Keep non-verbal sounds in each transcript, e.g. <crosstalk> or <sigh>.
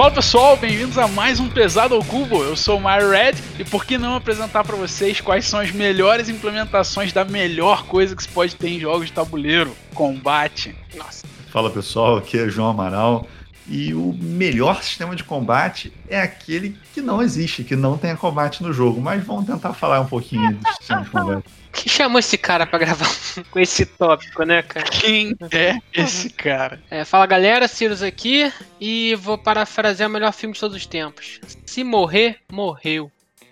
Fala pessoal, bem-vindos a mais um Pesado ao Cubo. Eu sou o Mario Red e por que não apresentar para vocês quais são as melhores implementações da melhor coisa que se pode ter em jogos de tabuleiro: combate. Nossa. Fala pessoal, aqui é João Amaral. E o melhor sistema de combate é aquele que não existe, que não tem combate no jogo. Mas vamos tentar falar um pouquinho do sistema de combate. Quem chamou esse cara para gravar <laughs> com esse tópico, né, cara? Quem é esse cara? É, fala galera, Cirus aqui e vou parafrasear o melhor filme de todos os tempos. Se morrer, morreu.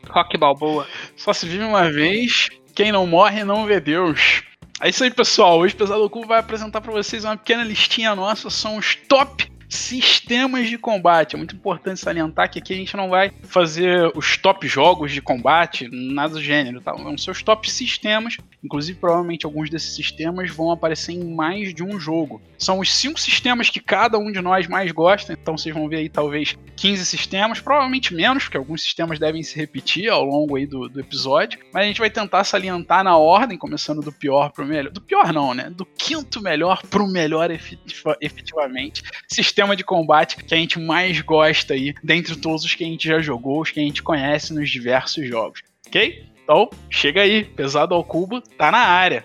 Rock Balboa. Só se vive uma vez, quem não morre não vê Deus. É isso aí, pessoal. Hoje o Pesado Cubo vai apresentar para vocês uma pequena listinha nossa, são os top sistemas de combate. É muito importante salientar que aqui a gente não vai fazer os top jogos de combate, nada do gênero, tá? Vão ser os top sistemas. Inclusive, provavelmente alguns desses sistemas vão aparecer em mais de um jogo. São os cinco sistemas que cada um de nós mais gosta. Então vocês vão ver aí talvez 15 sistemas, provavelmente menos, porque alguns sistemas devem se repetir ao longo aí do, do episódio. Mas a gente vai tentar salientar na ordem, começando do pior pro melhor. Do pior não, né? Do quinto melhor pro melhor <laughs> efetivamente. Sistema sistema de combate que a gente mais gosta aí, dentre todos os que a gente já jogou, os que a gente conhece nos diversos jogos. Ok? Então, chega aí, pesado ao cubo, tá na área.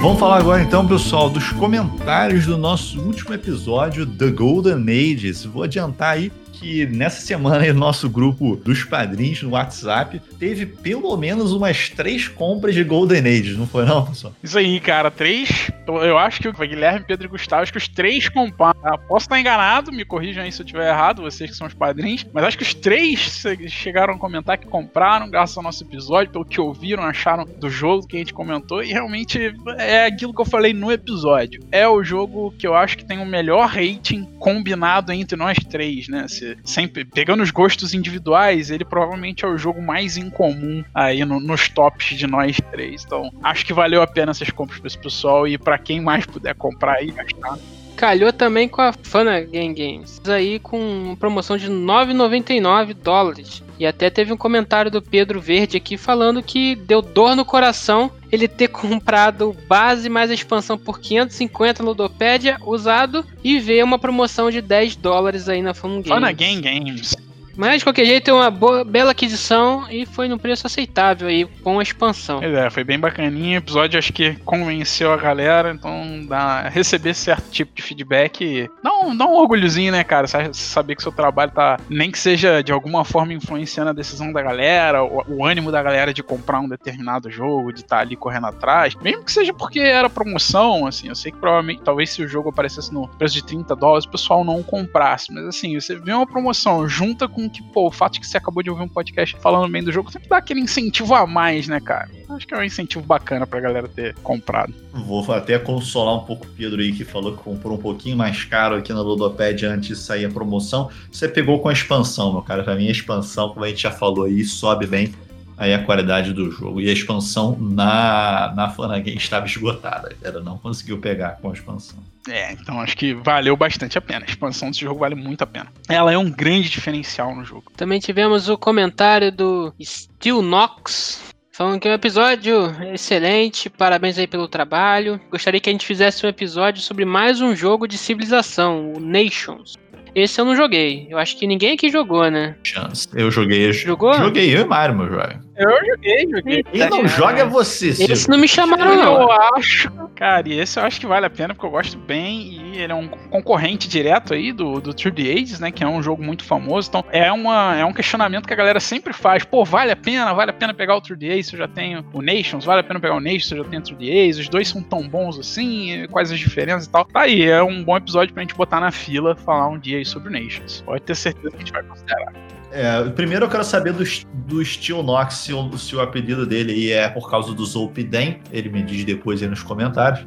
Vamos falar agora então, pessoal, dos comentários do nosso último episódio, The Golden Ages. Vou adiantar aí que nessa semana nosso grupo dos padrinhos no WhatsApp teve pelo menos umas três compras de Golden Age, não foi não, pessoal? Isso aí, cara, três. Eu acho que o Guilherme, Pedro e Gustavo, acho que os três compraram. Ah, posso estar enganado, me corrijam aí se eu estiver errado, vocês que são os padrinhos, mas acho que os três chegaram a comentar que compraram graças ao nosso episódio, pelo que ouviram, acharam do jogo que a gente comentou, e realmente é aquilo que eu falei no episódio. É o jogo que eu acho que tem o melhor rating combinado entre nós três, né? Se sempre pegando os gostos individuais, ele provavelmente é o jogo mais incomum aí no, nos tops de nós três. Então, acho que valeu a pena essas compras para esse pessoal e para quem mais puder comprar aí gastar. Calhou também com a Fana Game Games, aí com promoção de 9,99 dólares. E até teve um comentário do Pedro Verde aqui falando que deu dor no coração ele ter comprado base mais expansão por 550 Ludopédia usado e ver uma promoção de 10 dólares aí na Fun Games. Fana Game Games. Mas de qualquer jeito é uma boa, bela aquisição e foi num preço aceitável aí com a expansão. é, foi bem bacaninho. O episódio acho que convenceu a galera, então dá, receber certo tipo de feedback dá um, um orgulhozinho, né, cara? Saber que seu trabalho tá, nem que seja de alguma forma influenciando a decisão da galera, o, o ânimo da galera de comprar um determinado jogo, de estar tá ali correndo atrás. Mesmo que seja porque era promoção, assim, eu sei que provavelmente, talvez se o jogo aparecesse no preço de 30 dólares, o pessoal não comprasse. Mas assim, você vê uma promoção junta com que, pô, o fato de que você acabou de ouvir um podcast falando bem do jogo sempre dá aquele incentivo a mais, né, cara? Acho que é um incentivo bacana pra galera ter comprado. Vou até consolar um pouco o Pedro aí, que falou que comprou um pouquinho mais caro aqui na Ludopad antes de sair a promoção. Você pegou com a expansão, meu cara. Pra mim, a expansão, como a gente já falou aí, sobe bem aí a qualidade do jogo. E a expansão na, na Flanagan estava esgotada. Ela não conseguiu pegar com a expansão. É, então acho que valeu bastante a pena. A expansão desse jogo vale muito a pena. Ela é um grande diferencial no jogo. Também tivemos o comentário do Steel Knox. Falando que é um episódio excelente, parabéns aí pelo trabalho. Gostaria que a gente fizesse um episódio sobre mais um jogo de civilização, o Nations. Esse eu não joguei. Eu acho que ninguém aqui jogou, né? Chance. Eu joguei. Jogou? Joguei eu e Mario, meu jovem. Eu joguei, joguei. Quem não joga é você, Ciro. Esse não me chamaram, eu não. Eu acho. Cara, e esse eu acho que vale a pena, porque eu gosto bem. E ele é um concorrente direto aí do, do True the Ages, né? Que é um jogo muito famoso. Então, é, uma, é um questionamento que a galera sempre faz. Pô, vale a pena? Vale a pena pegar o True the Ages se eu já tenho o Nations? Vale a pena pegar o Nations se eu já tenho o True the Ages? Os dois são tão bons assim? Quais as diferenças e tal? Tá aí, é um bom episódio pra gente botar na fila, falar um dia aí sobre o Nations. Pode ter certeza que a gente vai considerar. É, primeiro eu quero saber do, do Steel Nox se o, se o apelido dele é por causa do Zolpidem. Ele me diz depois aí nos comentários.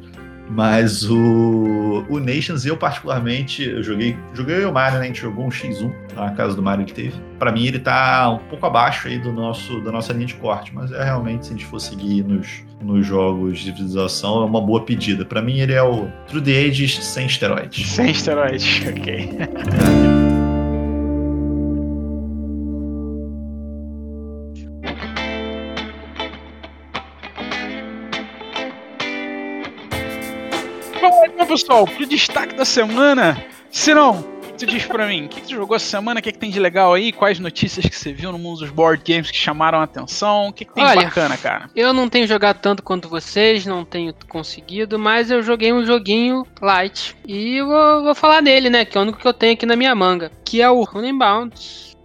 Mas o, o Nations, eu particularmente, eu joguei, joguei o Mario, né? A gente jogou um X1 na casa do Mario que teve. Para mim, ele tá um pouco abaixo aí do nosso, da nossa linha de corte, mas é realmente, se a gente for seguir nos, nos jogos de civilização, é uma boa pedida. Para mim, ele é o True the Ages sem esteroides. Sem esteroides, <laughs> ok. Pessoal, pro destaque da semana, se não, tu diz pra mim, o que, que tu jogou essa semana? O que, que tem de legal aí? Quais notícias que você viu no mundo dos board games que chamaram a atenção? O que, que tem Olha, de bacana, cara? Eu não tenho jogado tanto quanto vocês, não tenho conseguido, mas eu joguei um joguinho light. E eu vou, vou falar dele, né? Que é o único que eu tenho aqui na minha manga. Que é o Running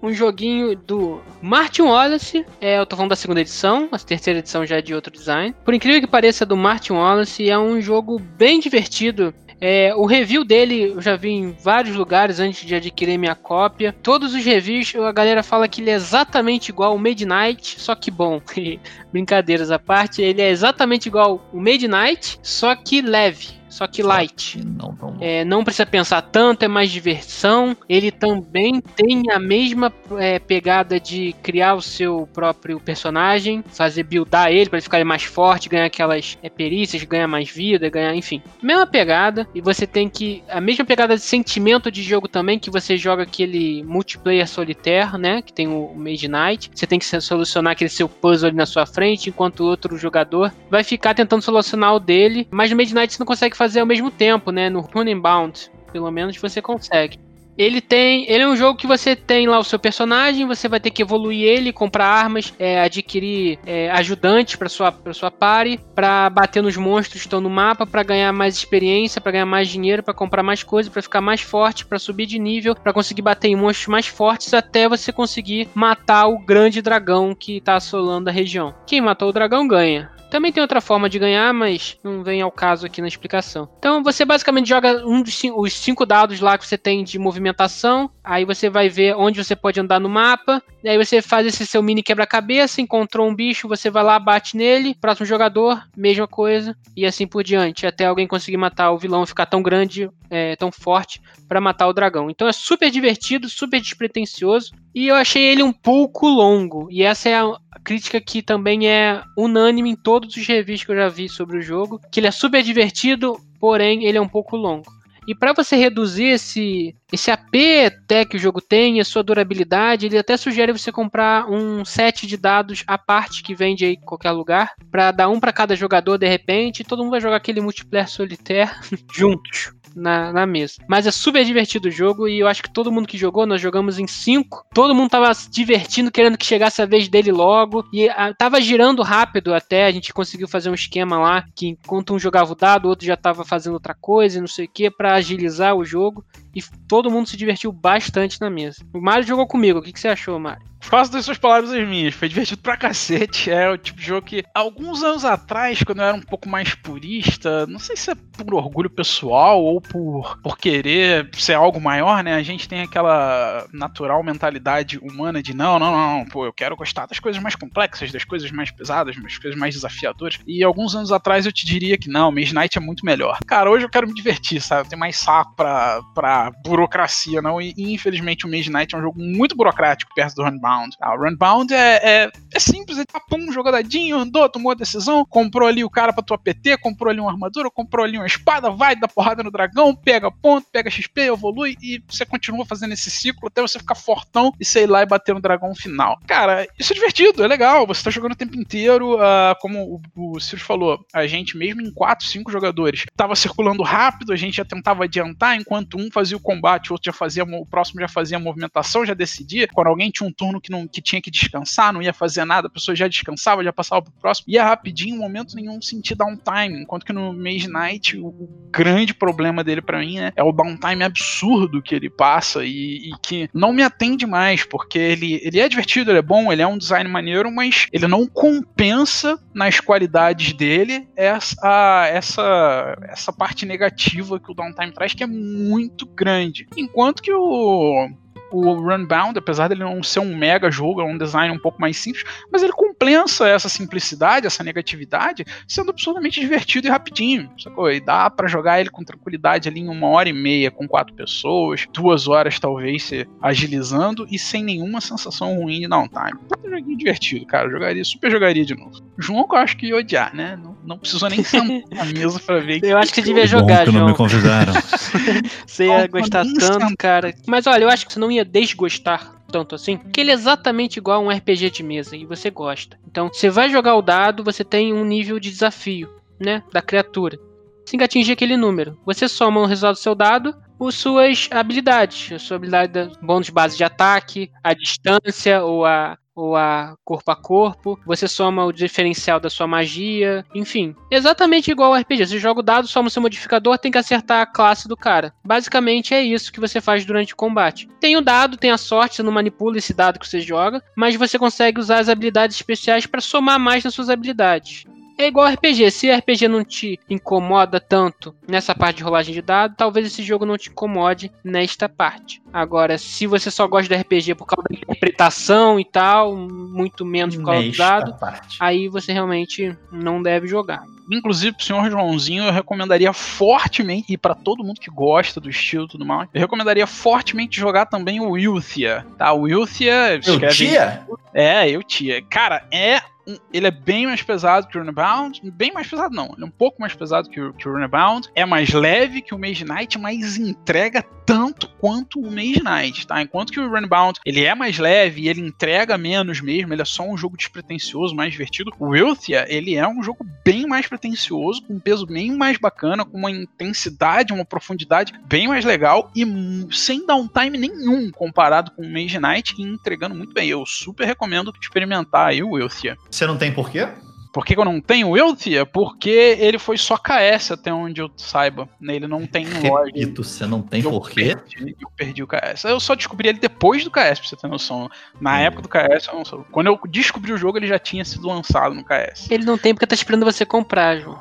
um joguinho do Martin Wallace. É, eu tô falando da segunda edição, a terceira edição já é de outro design. Por incrível que pareça, do Martin Wallace é um jogo bem divertido. É, o review dele eu já vi em vários lugares antes de adquirir minha cópia. Todos os reviews a galera fala que ele é exatamente igual ao Midnight, só que bom. <laughs> Brincadeiras à parte, ele é exatamente igual ao Midnight, só que leve só que light. Não, bom. É, não precisa pensar tanto, é mais diversão. Ele também tem a mesma é, pegada de criar o seu próprio personagem, fazer buildar ele para ele ficar mais forte, ganhar aquelas é, perícias, ganhar mais vida, ganhar, enfim. Mesma pegada, e você tem que. A mesma pegada de sentimento de jogo também, que você joga aquele multiplayer solitaire, né? Que tem o Midnight. Você tem que solucionar aquele seu puzzle ali na sua frente, enquanto o outro jogador vai ficar tentando solucionar o dele. Mas no Midnight você não consegue fazer ao mesmo tempo, né? No Running Bound, pelo menos você consegue. Ele tem, ele é um jogo que você tem lá o seu personagem, você vai ter que evoluir ele, comprar armas, é, adquirir é, ajudantes para sua para sua party, para bater nos monstros que estão no mapa, para ganhar mais experiência, para ganhar mais dinheiro, para comprar mais coisas, para ficar mais forte, para subir de nível, para conseguir bater em monstros mais fortes até você conseguir matar o grande dragão que tá assolando a região. Quem matou o dragão ganha. Também tem outra forma de ganhar, mas não vem ao caso aqui na explicação. Então você basicamente joga um dos cinco, os cinco dados lá que você tem de movimentação. Aí você vai ver onde você pode andar no mapa. E aí você faz esse seu mini quebra-cabeça, encontrou um bicho, você vai lá, bate nele. Próximo jogador, mesma coisa. E assim por diante. Até alguém conseguir matar o vilão ficar tão grande, é, tão forte, para matar o dragão. Então é super divertido, super despretensioso. E eu achei ele um pouco longo. E essa é a crítica que também é unânime em todos os reviews que eu já vi sobre o jogo. Que ele é super divertido, porém ele é um pouco longo. E para você reduzir esse, esse AP até que o jogo tem, a sua durabilidade, ele até sugere você comprar um set de dados à parte que vende aí em qualquer lugar, para dar um para cada jogador de repente, e todo mundo vai jogar aquele multiplayer solitaire <laughs> juntos na, na mesa. Mas é super divertido o jogo e eu acho que todo mundo que jogou, nós jogamos em cinco. Todo mundo tava se divertindo, querendo que chegasse a vez dele logo. E a, tava girando rápido até. A gente conseguiu fazer um esquema lá que enquanto um jogava o dado, o outro já tava fazendo outra coisa e não sei o que, para agilizar o jogo. E todo mundo se divertiu bastante na mesa. O Mário jogou comigo. O que, que você achou, Mário? Faço das suas palavras as minhas. Foi divertido pra cacete. É o tipo de jogo que, alguns anos atrás, quando eu era um pouco mais purista, não sei se é por orgulho pessoal ou por, por querer ser algo maior, né? A gente tem aquela natural mentalidade humana de não, não, não, pô, eu quero gostar das coisas mais complexas, das coisas mais pesadas, das coisas mais desafiadoras. E alguns anos atrás eu te diria que não, Maze Knight é muito melhor. Cara, hoje eu quero me divertir, sabe? Tem mais saco pra, pra burocracia, não? E, infelizmente o Maze Knight é um jogo muito burocrático perto do Runbound. Ah, o Runbound é, é, é simples, ele tá pum, jogadinho, andou, tomou a decisão, comprou ali o cara pra tua PT, comprou ali uma armadura, comprou ali uma espada, vai, dá porrada no dragão, pega ponto, pega XP, evolui e você continua fazendo esse ciclo até você ficar fortão e sei lá e bater no dragão final. Cara, isso é divertido, é legal, você tá jogando o tempo inteiro, uh, como o, o Sirius falou, a gente mesmo em 4, 5 jogadores tava circulando rápido, a gente já tentava adiantar enquanto um fazia o combate, o outro já fazia, o próximo já fazia a movimentação, já decidia. Quando alguém tinha um turno que, não, que tinha que descansar, não ia fazer nada, a pessoa já descansava, já passava pro próximo, ia rapidinho, em momento nenhum sentir downtime. Enquanto que no Maze Night, o, o grande problema dele para mim né, é o downtime absurdo que ele passa e, e, que não me atende mais, porque ele, ele é divertido, ele é bom, ele é um design maneiro, mas ele não compensa nas qualidades dele essa, essa, essa parte negativa que o downtime traz, que é muito grande. Enquanto que o o Runbound, apesar dele não ser um mega jogo, é um design um pouco mais simples, mas ele compensa essa simplicidade, essa negatividade, sendo absurdamente divertido e rapidinho, sacou? E dá para jogar ele com tranquilidade ali em uma hora e meia com quatro pessoas, duas horas talvez se agilizando e sem nenhuma sensação ruim de downtime. Um joguinho divertido, cara. Eu jogaria, super jogaria de novo. João que eu acho que ia odiar, né? Não, não precisou nem sentar na mesa pra ver. <laughs> Eu acho que você devia jogar, Bom que João. não me convidaram. <laughs> você ia Não, gostar tanto, sentar. cara. Mas olha, eu acho que você não ia desgostar tanto assim, porque ele é exatamente igual a um RPG de mesa e você gosta. Então, você vai jogar o dado, você tem um nível de desafio, né, da criatura. Assim que atingir aquele número. Você soma o resultado do seu dado por suas habilidades. A sua habilidade bônus base de ataque, a distância ou a ou a corpo a corpo, você soma o diferencial da sua magia, enfim. Exatamente igual ao RPG. Você joga o dado, soma o seu modificador, tem que acertar a classe do cara. Basicamente é isso que você faz durante o combate. Tem o dado, tem a sorte, você não manipula esse dado que você joga, mas você consegue usar as habilidades especiais para somar mais nas suas habilidades. É igual RPG. Se RPG não te incomoda tanto nessa parte de rolagem de dado, talvez esse jogo não te incomode nesta parte. Agora, se você só gosta de RPG por causa da interpretação e tal, muito menos por causa Nesta do dado, parte. aí você realmente não deve jogar. Inclusive, pro senhor Joãozinho, eu recomendaria fortemente, e para todo mundo que gosta do estilo e tudo mais, eu recomendaria fortemente jogar também o Wilthia, tá? O Wilthia... Eu tia? É, eu tia. Cara, é. Ele é bem mais pesado que o Runebound. Bem mais pesado, não. Ele é um pouco mais pesado que o, que o. É mais leve que o Mage Knight, mas entrega tanto quanto o Mage Knight, tá? Enquanto que o Runebound, ele é mais leve e ele entrega menos mesmo. Ele é só um jogo despretensioso, mais divertido. O Wilthia, ele é um jogo bem mais pretensioso, com um peso bem mais bacana, com uma intensidade, uma profundidade bem mais legal e sem downtime nenhum comparado com o Mage Knight e entregando muito bem. Eu super recomendo experimentar aí o Wilthia. Você não tem porquê? Por que que eu não tenho o Wilthia? Porque ele foi só KS até onde eu saiba. né? Ele não tem. Repito, você não tem Eu porquê? perdi, eu perdi o KS. Eu só descobri ele depois do KS, pra você ter noção. Na Hum. época do KS, eu não sei. Quando eu descobri o jogo, ele já tinha sido lançado no KS. Ele não tem porque tá esperando você comprar, João.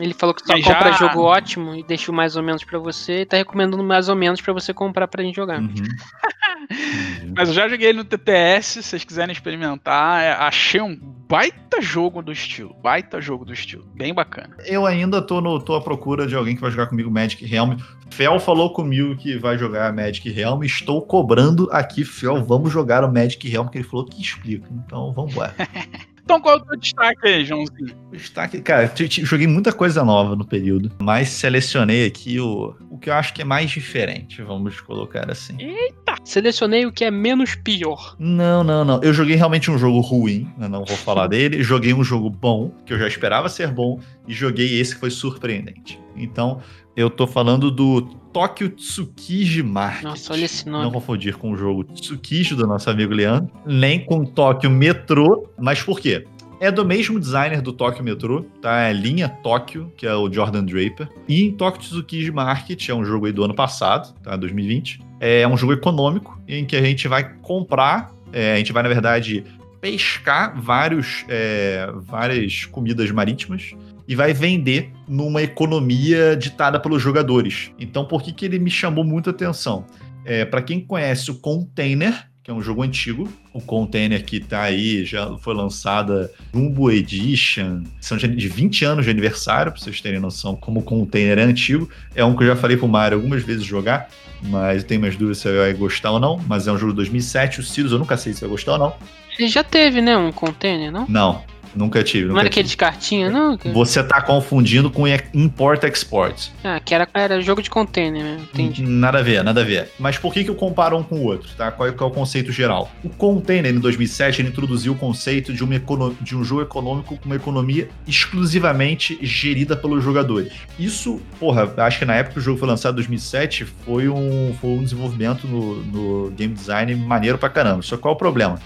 Ele falou que só Mas compra já- jogo ótimo e deixou mais ou menos pra você e tá recomendando mais ou menos pra você comprar pra gente jogar. Uhum. <laughs> Mas eu já joguei ele no TTS, se vocês quiserem experimentar. é, achei um baita jogo do estilo. Baita jogo do estilo. Bem bacana. Eu ainda tô, no, tô à procura de alguém que vai jogar comigo Magic Realm. Fel falou comigo que vai jogar Magic Realm. Estou cobrando aqui, Fel, vamos jogar o Magic Realm, que ele falou que explica. Então vamos embora. <laughs> Então qual é o teu destaque aí, Joãozinho? Destaque, cara, joguei muita coisa nova no período, mas selecionei aqui o, o que eu acho que é mais diferente, vamos colocar assim. Selecionei o que é menos pior. Não, não, não. Eu joguei realmente um jogo ruim, eu não vou falar <laughs> dele. Joguei um jogo bom, que eu já esperava ser bom, e joguei esse que foi surpreendente. Então, eu tô falando do Tokyo Tsukiji Market. Nossa, olha esse Não nome. confundir com o jogo Tsukiji do nosso amigo Leandro, nem com Tokyo Metro. Mas por quê? É do mesmo designer do Tokyo Metro, tá? É a linha Tokyo, que é o Jordan Draper. E em Tokyo Tsukiji Market, é um jogo aí do ano passado, tá? 2020. É um jogo econômico em que a gente vai comprar, é, a gente vai, na verdade, pescar vários, é, várias comidas marítimas e vai vender numa economia ditada pelos jogadores. Então, por que, que ele me chamou muita atenção? É, para quem conhece o Container, que é um jogo antigo, o Container que tá aí, já foi lançada Jumbo Edition, são de de 20 anos de aniversário, para vocês terem noção como o Container é antigo. É um que eu já falei pro Mário algumas vezes jogar, mas eu tenho mais dúvidas se ele vai gostar ou não. Mas é um jogo de 2007, o Sirius eu nunca sei se vai gostar ou não. Ele já teve, né? Um container, não? Não, nunca tive. Não Nunca era tive. aquele de cartinha, não? Que- Você tá confundindo com Import-Export. Ah, que era, era jogo de container mesmo. Entendi. Nada a ver, nada a ver. Mas por que, que eu comparo um com o outro? Tá? Qual é, qual é o conceito geral? O Container, em 2007, ele introduziu o conceito de, uma econo- de um jogo econômico com uma economia exclusivamente gerida pelos jogadores. Isso, porra, acho que na época que o jogo foi lançado em 2007, foi um, foi um desenvolvimento no, no game design maneiro pra caramba. Só qual é o problema?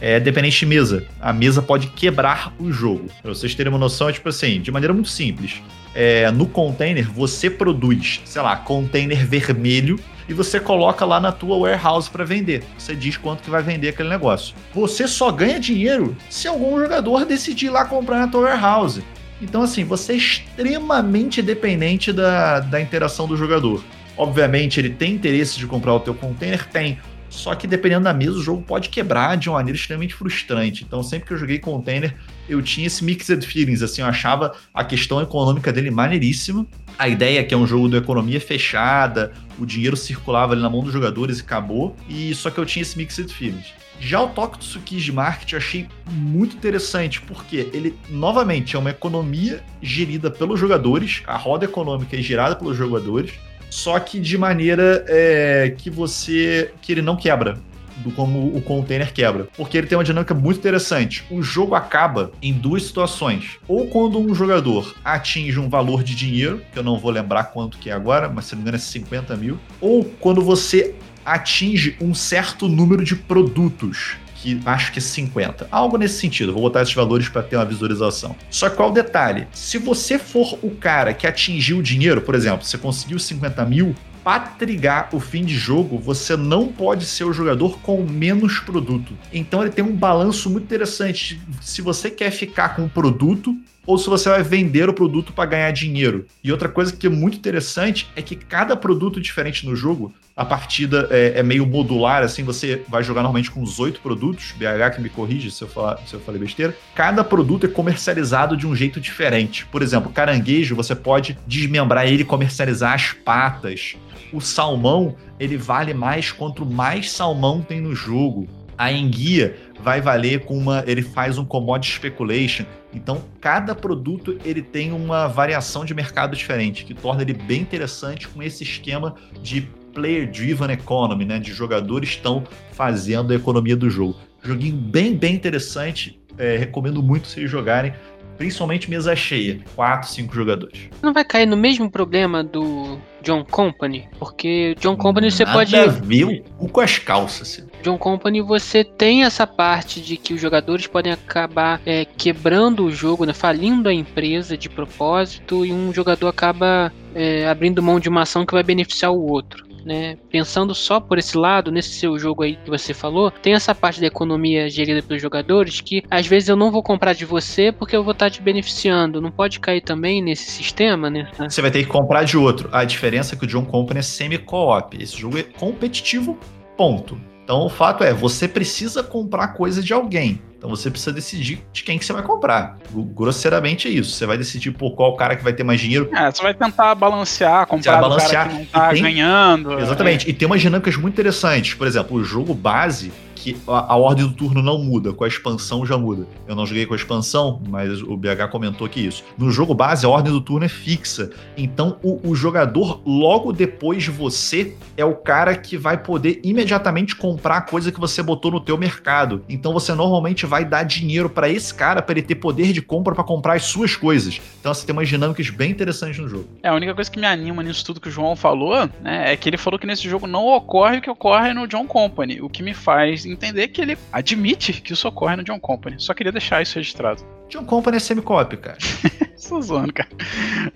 É dependente de mesa. A mesa pode quebrar o jogo. Pra vocês terem uma noção, é tipo assim, de maneira muito simples. É, no container, você produz, sei lá, container vermelho e você coloca lá na tua warehouse para vender. Você diz quanto que vai vender aquele negócio. Você só ganha dinheiro se algum jogador decidir ir lá comprar na tua warehouse. Então, assim, você é extremamente dependente da, da interação do jogador. Obviamente, ele tem interesse de comprar o teu container? Tem. Só que dependendo da mesa, o jogo pode quebrar de uma maneira extremamente frustrante. Então, sempre que eu joguei container, eu tinha esse mixed feelings. Assim, eu achava a questão econômica dele maneiríssima. A ideia é que é um jogo de economia fechada, o dinheiro circulava ali na mão dos jogadores e acabou. E só que eu tinha esse mixed feelings. Já o Tokyo Tsukiji Market eu achei muito interessante, porque ele, novamente, é uma economia gerida pelos jogadores, a roda econômica é gerada pelos jogadores, só que de maneira é, que você. que ele não quebra. do como o container quebra. Porque ele tem uma dinâmica muito interessante. O jogo acaba em duas situações. Ou quando um jogador atinge um valor de dinheiro, que eu não vou lembrar quanto que é agora, mas se não me engano é 50 mil. Ou quando você atinge um certo número de produtos que acho que é 50. Algo nesse sentido. Vou botar esses valores para ter uma visualização. Só que qual o detalhe? Se você for o cara que atingiu o dinheiro, por exemplo, você conseguiu 50 mil, para trigar o fim de jogo, você não pode ser o jogador com menos produto. Então ele tem um balanço muito interessante. Se você quer ficar com o produto ou se você vai vender o produto para ganhar dinheiro. E outra coisa que é muito interessante é que cada produto diferente no jogo, a partida é, é meio modular, assim, você vai jogar normalmente com os oito produtos, BH que me corrige se eu, falar, se eu falei besteira. Cada produto é comercializado de um jeito diferente. Por exemplo, caranguejo, você pode desmembrar ele e comercializar as patas. O salmão, ele vale mais quanto mais salmão tem no jogo. A enguia vai valer com uma. Ele faz um commodity speculation. Então, cada produto ele tem uma variação de mercado diferente, que torna ele bem interessante com esse esquema de player-driven economy, né? De jogadores estão fazendo a economia do jogo. Joguinho bem, bem interessante. É, recomendo muito vocês jogarem principalmente mesa cheia, 4, 5 jogadores. Não vai cair no mesmo problema do John Company? Porque John Company você Nada pode. A ver o com as calças. Assim. John Company você tem essa parte de que os jogadores podem acabar é, quebrando o jogo, né, falindo a empresa de propósito e um jogador acaba é, abrindo mão de uma ação que vai beneficiar o outro né? Pensando só por esse lado, nesse seu jogo aí que você falou, tem essa parte da economia gerida pelos jogadores que às vezes eu não vou comprar de você porque eu vou estar te beneficiando. Não pode cair também nesse sistema, né? Você vai ter que comprar de outro. A diferença é que o John Company é semi-co-op. Esse jogo é competitivo, ponto. Então o fato é, você precisa comprar coisa de alguém. Então você precisa decidir de quem que você vai comprar. Grosseiramente é isso. Você vai decidir por qual cara que vai ter mais dinheiro. É, você vai tentar balancear, comprar vai balancear. cara que não tá tem... ganhando. Exatamente. É. E tem umas dinâmicas muito interessantes. Por exemplo, o jogo base que a, a, ordem do turno não muda, com a expansão já muda. Eu não joguei com a expansão, mas o BH comentou que isso. No jogo base, a ordem do turno é fixa. Então, o, o jogador, logo depois de você, é o cara que vai poder imediatamente comprar a coisa que você botou no teu mercado. Então, você normalmente vai dar dinheiro para esse cara para ele ter poder de compra para comprar as suas coisas. Então, você tem umas dinâmicas bem interessantes no jogo. É, a única coisa que me anima nisso tudo que o João falou, né, é que ele falou que nesse jogo não ocorre o que ocorre no John Company, o que me faz entender que ele admite que isso ocorre no John Company. Só queria deixar isso registrado. John Company é semi-cop, cara. <laughs> Sou zoando, cara.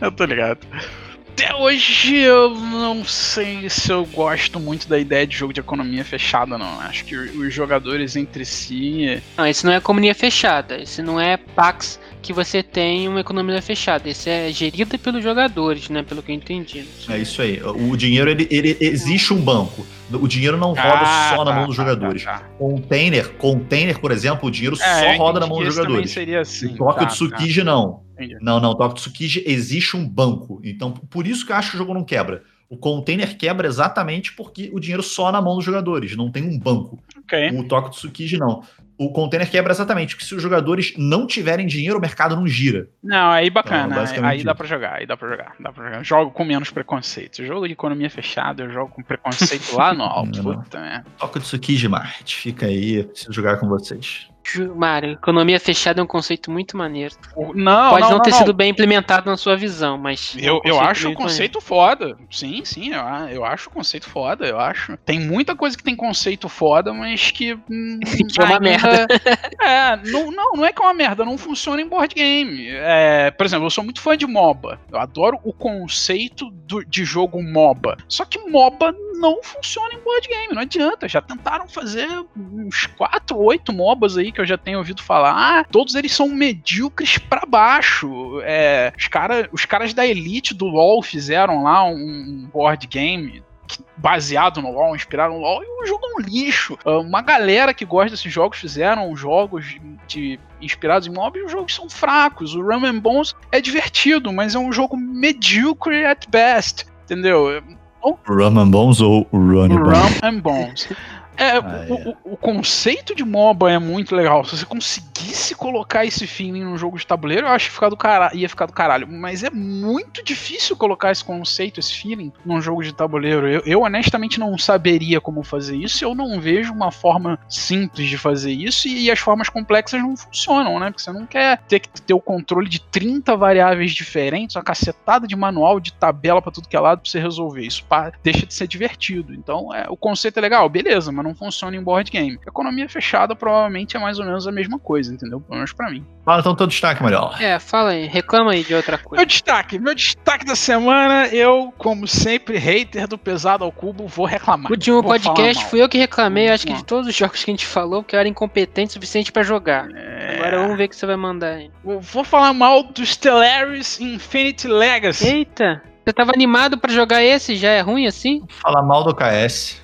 Eu tô ligado. Até hoje eu não sei se eu gosto muito da ideia de jogo de economia fechada, não. Acho que os jogadores entre si. Não, esse não é economia fechada. Esse não é Pax que você tem uma economia fechada. Esse é gerida pelos jogadores, né? Pelo que eu entendi. É isso aí. O dinheiro, ele, ele existe um banco. O dinheiro não roda ah, só tá, na mão dos tá, jogadores. Tá, tá, container, container, por exemplo, o dinheiro é, só roda na mão dos jogadores. Seria assim. O Toque tá, Tsukiji não. Entendi. Não, não, Toque Tsukiji existe um banco. Então, por isso que eu acho que o jogo não quebra. O container quebra exatamente porque o dinheiro só na mão dos jogadores, não tem um banco. Okay. O Toque Tsukiji não o container quebra exatamente, porque se os jogadores não tiverem dinheiro, o mercado não gira. Não, aí bacana. Então, aí dá pra jogar, aí dá pra jogar, dá pra jogar. Jogo com menos preconceito. Jogo de economia fechada, eu jogo com preconceito lá no alto. <laughs> Puta, né? Toca de Tsukiji Mart. Fica aí, preciso jogar com vocês. Mário, economia fechada é um conceito muito maneiro. Não, Pode não, não, não ter não. sido bem implementado na sua visão, mas. Eu, é um eu acho o conceito maneiro. foda. Sim, sim, eu, eu acho o conceito foda, eu acho. Tem muita coisa que tem conceito foda, mas que. Hum, <laughs> que é uma merda. <laughs> é, não, não, não é que é uma merda, não funciona em board game. É, por exemplo, eu sou muito fã de MOBA. Eu adoro o conceito do, de jogo MOBA. Só que MOBA não funciona em board game, não adianta. Já tentaram fazer uns 4, 8 MOBAs aí que eu já tenho ouvido falar. Ah, todos eles são medíocres para baixo. É, os, cara, os caras da Elite do LoL fizeram lá um board game baseado no LoL, inspirado no LoL, e o jogo é um lixo. Ah, uma galera que gosta desses jogos fizeram jogos de inspirados em mob e os jogos são fracos. O Rum and Bones é divertido, mas é um jogo medíocre at best, entendeu? Rum and Bones ou Run and Bones? Rum and Bones. É, ah, o, é. O, o, conceito de MOBA é muito legal. Se você conseguisse colocar esse feeling num jogo de tabuleiro, eu acho que ficar do cara... ia ficar do caralho. Mas é muito difícil colocar esse conceito, esse feeling, num jogo de tabuleiro. Eu, eu honestamente não saberia como fazer isso. Eu não vejo uma forma simples de fazer isso. E, e as formas complexas não funcionam, né? Porque você não quer ter que ter o controle de 30 variáveis diferentes, uma cacetada de manual, de tabela para tudo que é lado pra você resolver. Isso pá, deixa de ser divertido. Então, é, o conceito é legal, beleza, mas não funciona em board game. Economia fechada provavelmente é mais ou menos a mesma coisa, entendeu? Pelo menos pra mim. Fala então teu destaque, melhor. É, fala aí, reclama aí de outra coisa. Meu destaque, meu destaque da semana, eu, como sempre, hater do pesado ao cubo, vou reclamar. O último Vou podcast fui eu que reclamei, acho que de todos os jogos que a gente falou, que eu era incompetente o suficiente pra jogar. É, Agora vamos ver o que você vai mandar aí. eu Vou falar mal do Stellaris Infinity Legacy. Eita, você tava animado pra jogar esse? Já é ruim assim? Falar mal do KS.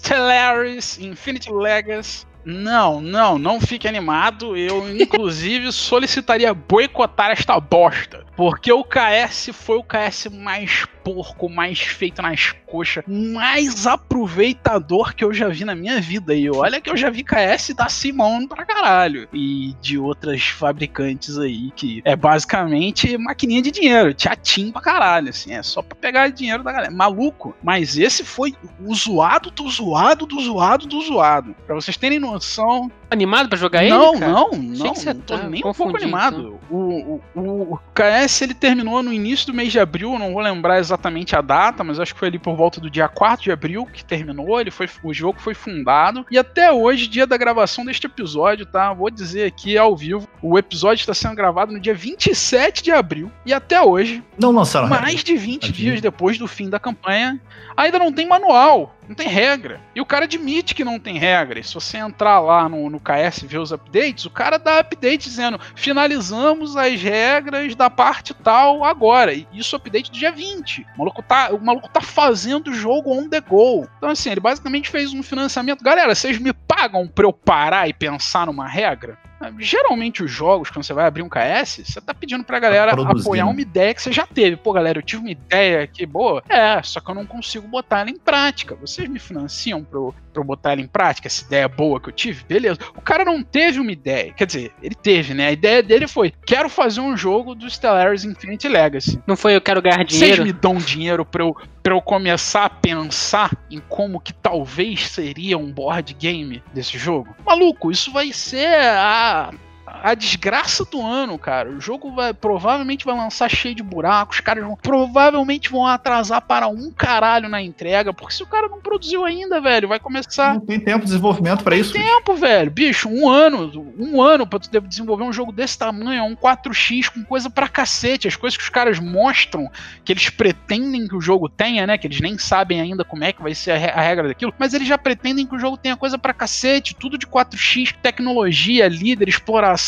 Stellaris Infinity Legacy. Não, não, não fique animado. Eu, inclusive, <laughs> solicitaria boicotar esta bosta. Porque o KS foi o KS mais porco, mais feito nas coxas, mais aproveitador que eu já vi na minha vida. E olha que eu já vi KS da Simon pra caralho. E de outras fabricantes aí, que é basicamente maquininha de dinheiro, tchatim pra caralho, assim. É só pra pegar dinheiro da galera. Maluco. Mas esse foi o zoado do zoado do zoado do zoado. Pra vocês terem noção, noção Animado pra jogar ele? não, cara? não, Achei não, que você não tô tá nem um pouco animado. O, o, o KS ele terminou no início do mês de abril, eu não vou lembrar exatamente a data, mas acho que foi ali por volta do dia 4 de abril que terminou. Ele foi, o jogo foi fundado e até hoje, dia da gravação deste episódio, tá? Vou dizer aqui ao vivo, o episódio está sendo gravado no dia 27 de abril e até hoje, Não lançaram mais de 20 Aqui. dias depois do fim da campanha, ainda não tem manual, não tem regra. E o cara admite que não tem regra. E se você entrar lá no, no KS e ver os updates, o cara dá update dizendo: finalizamos as regras da parte tal agora. E isso update do dia 20. O maluco tá, o maluco tá fazendo o jogo on the go. Então, assim, ele basicamente fez um financiamento. Galera, vocês me pagam pra eu parar e pensar numa regra? Geralmente os jogos, quando você vai abrir um KS, você tá pedindo pra galera produzindo. apoiar uma ideia que você já teve. Pô, galera, eu tive uma ideia aqui boa. É, só que eu não consigo botar ela em prática. Vocês me financiam pra eu, pra eu botar ela em prática? Essa ideia boa que eu tive? Beleza. O cara não teve uma ideia. Quer dizer, ele teve, né? A ideia dele foi: quero fazer um jogo do Stellaris Infinity Legacy. Não foi eu quero ganhar Vocês dinheiro? me dão dinheiro pra eu, pra eu começar a pensar em como que talvez seria um board game desse jogo? Maluco, isso vai ser a, a desgraça do ano, cara. O jogo vai provavelmente vai lançar cheio de buracos, os caras vão, provavelmente vão atrasar para um caralho na entrega, porque se o cara não produziu ainda, velho, vai começar Não tem tempo de desenvolvimento pra isso. tempo, velho. Bicho, um ano, um ano pra tu desenvolver um jogo desse tamanho, um 4x com coisa pra cacete. As coisas que os caras mostram, que eles pretendem que o jogo tenha, né? Que eles nem sabem ainda como é que vai ser a regra daquilo, mas eles já pretendem que o jogo tenha coisa pra cacete, tudo de 4x, tecnologia, líder, exploração,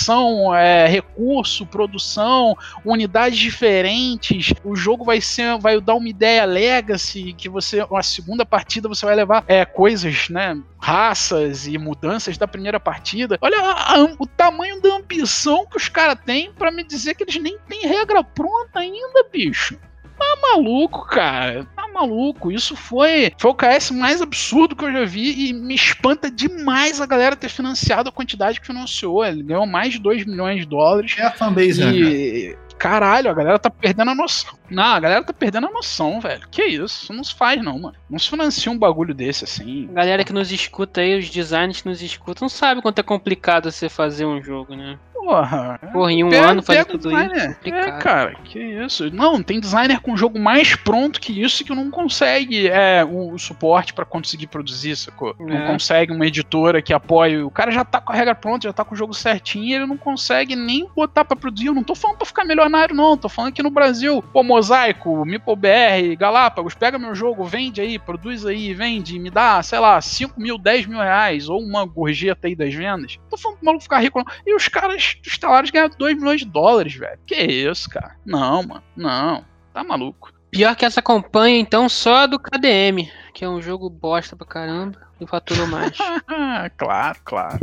é, recurso, produção, unidades diferentes. O jogo vai ser, vai dar uma ideia legacy que você, uma segunda partida você vai levar é, coisas, né? Raças e mudanças da primeira partida. Olha a- a- o tamanho da ambição que os caras têm pra me dizer que eles nem têm regra pronta ainda, bicho. Tá maluco, cara. Tá maluco. Isso foi, foi o KS mais absurdo que eu já vi e me espanta demais a galera ter financiado a quantidade que financiou. Ele ganhou mais de 2 milhões de dólares. É a fanbase, né? cara? E. Caralho, a galera tá perdendo a noção. Não, a galera tá perdendo a noção, velho. Que isso? Isso não se faz, não, mano. Não se financia um bagulho desse assim. A galera que nos escuta aí, os designers que nos escutam, não sabe quanto é complicado você fazer um jogo, né? Porra. Porra, em um Pega- ano o tudo isso. designer. É, complicado. cara, que isso. Não, tem designer com jogo mais pronto que isso que não consegue é, o, o suporte pra conseguir produzir, sacou? Não É. consegue uma editora que apoie. O cara já tá com a regra pronta, já tá com o jogo certinho e ele não consegue nem botar pra produzir. Eu não tô falando pra ficar milionário, não. Tô falando que no Brasil, pô, Mosaico, MipoBR, Galápagos, pega meu jogo, vende aí, produz aí, vende, me dá, sei lá, 5 mil, 10 mil reais, ou uma gorjeta aí das vendas. Tô falando pro maluco ficar rico, não. E os caras dos Stellaris ganharam 2 milhões de dólares, velho. Que isso, cara? Não, mano. Não. Tá maluco. Pior que essa campanha, então, só a do KDM, que é um jogo bosta pra caramba e faturou mais. <laughs> Claro, claro.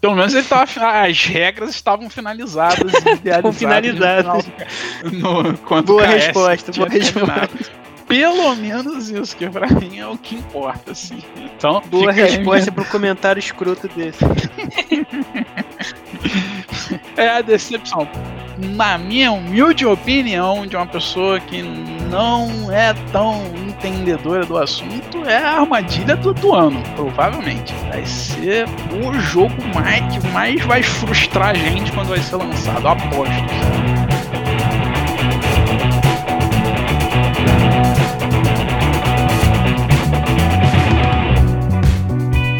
Pelo menos ele tava, as regras estavam finalizadas <laughs> e idealizadas. finalizadas. no no- quando Boa KS resposta, boa resposta. Pelo menos isso, que pra mim é o que importa, assim. Então, Boa fica aí resposta pro comentário escroto desse. <laughs> é a decepção. Na minha humilde opinião, de uma pessoa que não é tão entendedora do assunto, é a armadilha do, do ano, provavelmente. Vai ser o jogo mais, que mais vai frustrar a gente quando vai ser lançado, aposto.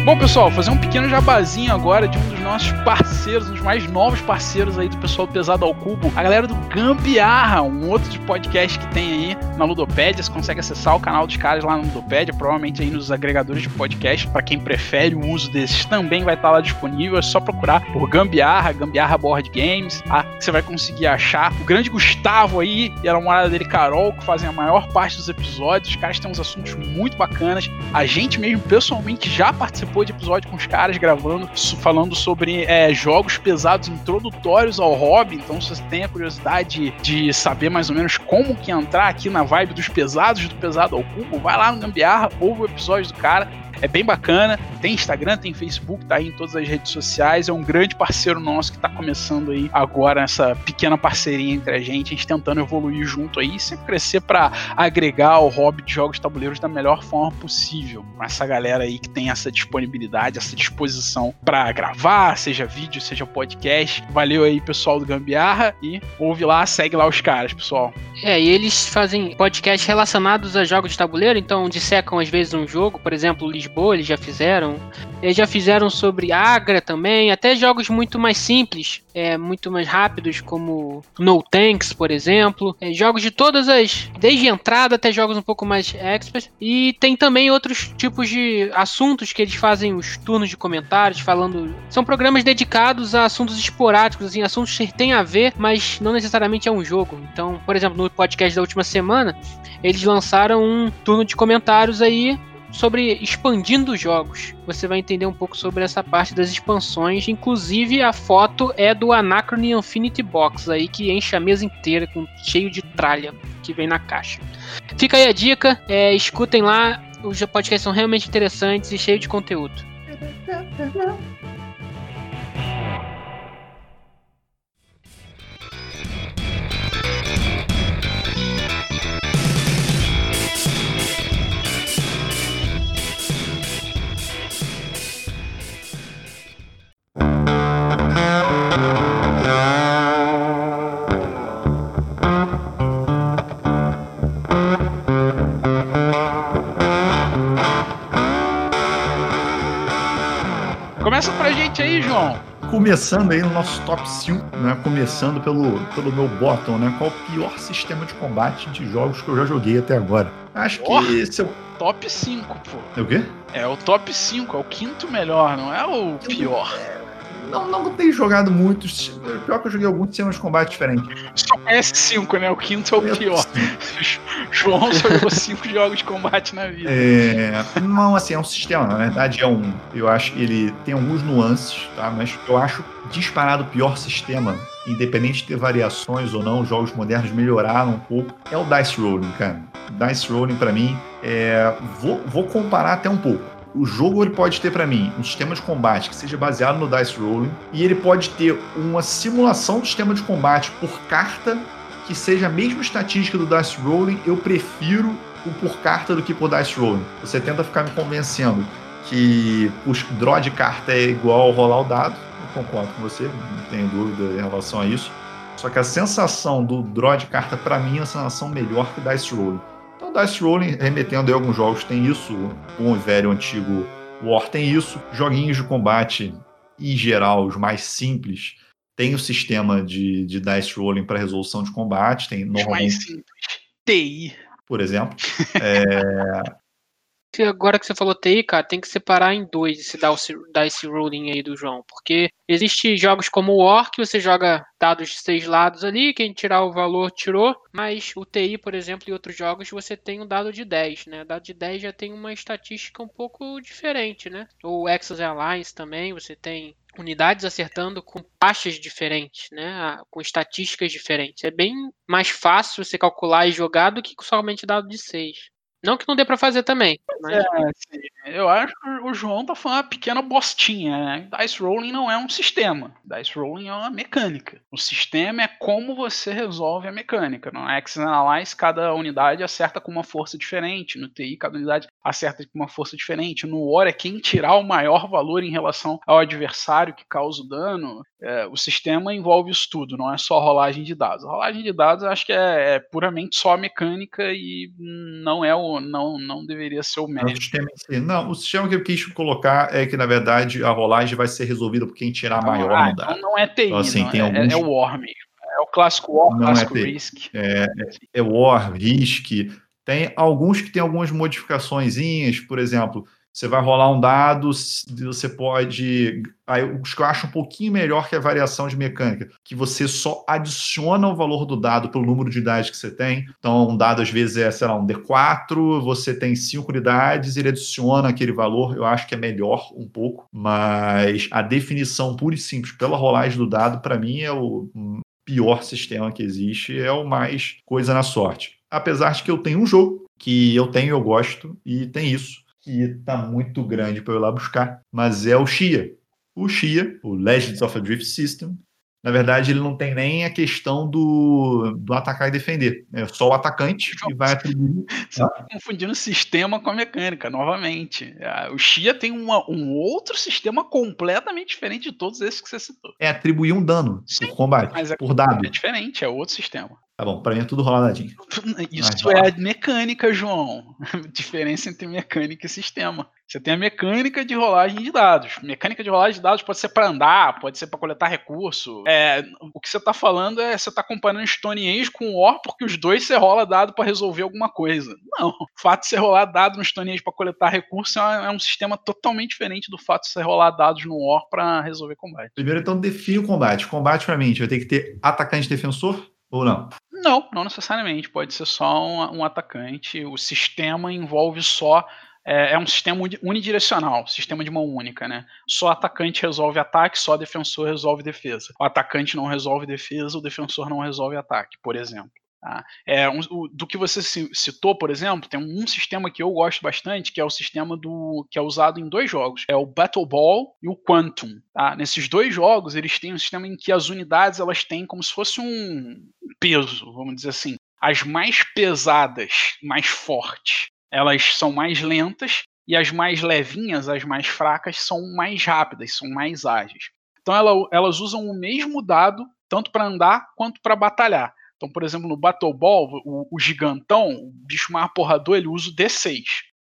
Bom, pessoal, fazer um pequeno jabazinho agora de um dos nossos parceiros, um dos mais novos parceiros aí do pessoal do Pesado ao Cubo, a galera do Gambiarra, um outro de podcast que tem aí na Ludopédia. Você consegue acessar o canal dos caras lá no Ludopédia, provavelmente aí nos agregadores de podcast. Para quem prefere o uso desses, também vai estar lá disponível. É só procurar por Gambiarra, Gambiarra Board Games. Ah, você vai conseguir achar. O grande Gustavo aí e a namorada dele, Carol, que fazem a maior parte dos episódios. Os caras têm uns assuntos muito bacanas. A gente mesmo, pessoalmente, já participou de episódio com os caras gravando, falando sobre é, jogos pesados introdutórios ao hobby. Então, se você tem a curiosidade de saber mais ou menos como que entrar aqui na vibe dos pesados, do pesado ao cubo, vai lá no Gambiarra, ouve o episódio do cara é bem bacana. Tem Instagram, tem Facebook, tá aí em todas as redes sociais. É um grande parceiro nosso que tá começando aí agora essa pequena parceria entre a gente, a gente tentando evoluir junto aí, sempre crescer para agregar o hobby de jogos de tabuleiros da melhor forma possível. Com essa galera aí que tem essa disponibilidade, essa disposição para gravar, seja vídeo, seja podcast. Valeu aí, pessoal do Gambiarra, e ouve lá, segue lá os caras, pessoal. É, e eles fazem podcasts relacionados a jogos de tabuleiro, então dissecam às vezes um jogo, por exemplo, Lisboa, eles já fizeram. Eles já fizeram sobre Agra também, até jogos muito mais simples, é, muito mais rápidos, como No Tanks, por exemplo. É, jogos de todas as. Desde entrada até jogos um pouco mais experts. E tem também outros tipos de assuntos que eles fazem os turnos de comentários, falando. São programas dedicados a assuntos esporádicos, assim, assuntos que têm a ver, mas não necessariamente é um jogo. Então, por exemplo, no podcast da última semana, eles lançaram um turno de comentários aí sobre expandindo jogos. Você vai entender um pouco sobre essa parte das expansões. Inclusive, a foto é do Anachrony Infinity Box aí, que enche a mesa inteira, com cheio de tralha que vem na caixa. Fica aí a dica, é, escutem lá. Os podcasts são realmente interessantes e cheios de conteúdo. <laughs> Gente aí, João. Começando aí no nosso top 5, né? Começando pelo, pelo meu bottom, né? Qual o pior sistema de combate de jogos que eu já joguei até agora? Acho Oh! que esse é o. Top 5, pô. É o quê? É o top 5, é o quinto melhor, não é o pior. Não, não tenho jogado muitos. Pior que eu joguei alguns sistemas de combate diferentes. Só conhece 5, né? O quinto é o pior. <laughs> João só jogou 5 jogos de combate na vida. É, não, assim, é um sistema, na verdade é um. Eu acho que ele tem alguns nuances, tá? Mas eu acho disparado o pior sistema, independente de ter variações ou não, os jogos modernos melhoraram um pouco, é o Dice Rolling, cara. Dice Rolling, pra mim, é. Vou, vou comparar até um pouco. O jogo ele pode ter pra mim um sistema de combate que seja baseado no dice rolling e ele pode ter uma simulação do sistema de combate por carta que seja a mesma estatística do dice rolling. Eu prefiro o por carta do que por dice rolling. Você tenta ficar me convencendo que o draw de carta é igual rolar o dado. Eu concordo com você, não tenho dúvida em relação a isso. Só que a sensação do draw de carta pra mim é uma sensação melhor que dice rolling. Então, Dice Rolling, remetendo a alguns jogos, tem isso. O velho antigo War tem isso. Joguinhos de combate, em geral, os mais simples, tem o sistema de, de Dice Rolling para resolução de combate. Tem Os normalmente, mais simples. TI. por exemplo. <laughs> É, Que Agora que você falou TI, cara, tem que separar em dois esse dice, rolling aí do João. Porque existe jogos como o War, que você joga dados de seis lados ali, quem tirar o valor tirou. Mas o TI, por exemplo, e outros jogos, você tem um dado de 10, né? O dado de 10 já tem uma estatística um pouco diferente, né? O Exos Alliance também, você tem unidades acertando com taxas diferentes, né? Com estatísticas diferentes. É bem mais fácil você calcular e jogar do que somente dado de 6. Não que não dê pra fazer também. Mas... É, assim, eu acho que o João tá falando uma pequena bostinha, né? Dice Rolling não é um sistema. Dice Rolling é uma mecânica. O sistema é como você resolve a mecânica. No Access Analyze, cada unidade acerta com uma força diferente. No TI, cada unidade acerta com uma força diferente. No War é quem tirar o maior valor em relação ao adversário que causa o dano. É, o sistema envolve isso tudo, não é só rolagem de dados. A rolagem de dados eu acho que é, é puramente só mecânica e não é o não, não deveria ser o O mérito. sistema em si. Não, o sistema que eu quis colocar é que, na verdade, a rolagem vai ser resolvida por quem tirar maior ah, dado. então não é TI, Então, assim, não, tem é, alguns- é o mesmo. É o clássico War, Não é clássico TI. Risk. é War, Risk. Tem alguns que tem algumas modificaçõezinhas, por exemplo, você vai rolar um dado, você pode. Aí, eu acho um pouquinho melhor que a variação de mecânica, que você só adiciona o valor do dado pelo número de unidades que você tem. Então, um dado às vezes é, sei lá, um D4, você tem cinco unidades, ele adiciona aquele valor. Eu acho que é melhor um pouco, mas a definição pura e simples pela rolagem do dado, para mim, é o pior sistema que existe, é o mais coisa na sorte. Apesar de que eu tenho um jogo que eu tenho, eu gosto, e tem isso, que tá muito grande para eu ir lá buscar, mas é o Xia. O Xia, o Legends of a Drift System, na verdade, ele não tem nem a questão do, do atacar e defender. É só o atacante que vai atribuir. Você tá confundindo sistema com a mecânica, novamente. Ah, O Xia tem uma- um outro sistema completamente diferente de todos esses que você citou. É atribuir um dano Sim, por combate, mas é- por dado. É diferente, é outro sistema. Tá bom, para mim é tudo roladinho. Isso é a mecânica, João. <laughs> Diferença entre mecânica e sistema. Você tem a mecânica de rolagem de dados. Mecânica de rolagem de dados pode ser para andar, pode ser para coletar recurso. É, o que você tá falando é você tá comparando Stone Age com War porque os dois você rola dado para resolver alguma coisa. Não. O fato de você rolar dado no Stone Age para coletar recurso é, é um sistema totalmente diferente do fato de você rolar dados no War para resolver combate. Primeiro, então, define o combate. Combate, para mim, a vai ter que ter atacante defensor ou não? Não, não necessariamente. Pode ser só um, um atacante. O sistema envolve só. É, é um sistema uni- unidirecional, sistema de mão única, né? Só atacante resolve ataque, só defensor resolve defesa. O atacante não resolve defesa, o defensor não resolve ataque, por exemplo. Tá? É, um- o- do que você ci- citou, por exemplo, tem um, sistema que eu gosto bastante, que é o sistema do que é usado em dois jogos. É o Battle Ball e o Quantum. tá? Nesses dois jogos, eles têm um sistema em que as unidades elas têm como se fosse um peso, vamos dizer assim. As mais pesadas, mais fortes, elas são mais lentas e as mais levinhas, as mais fracas, são mais rápidas, são mais ágeis. Então ela- elas usam o mesmo dado tanto para andar quanto para batalhar. Então, por exemplo, no Battle Ball, o, o gigantão, o bicho mais porrador, ele usa o D6.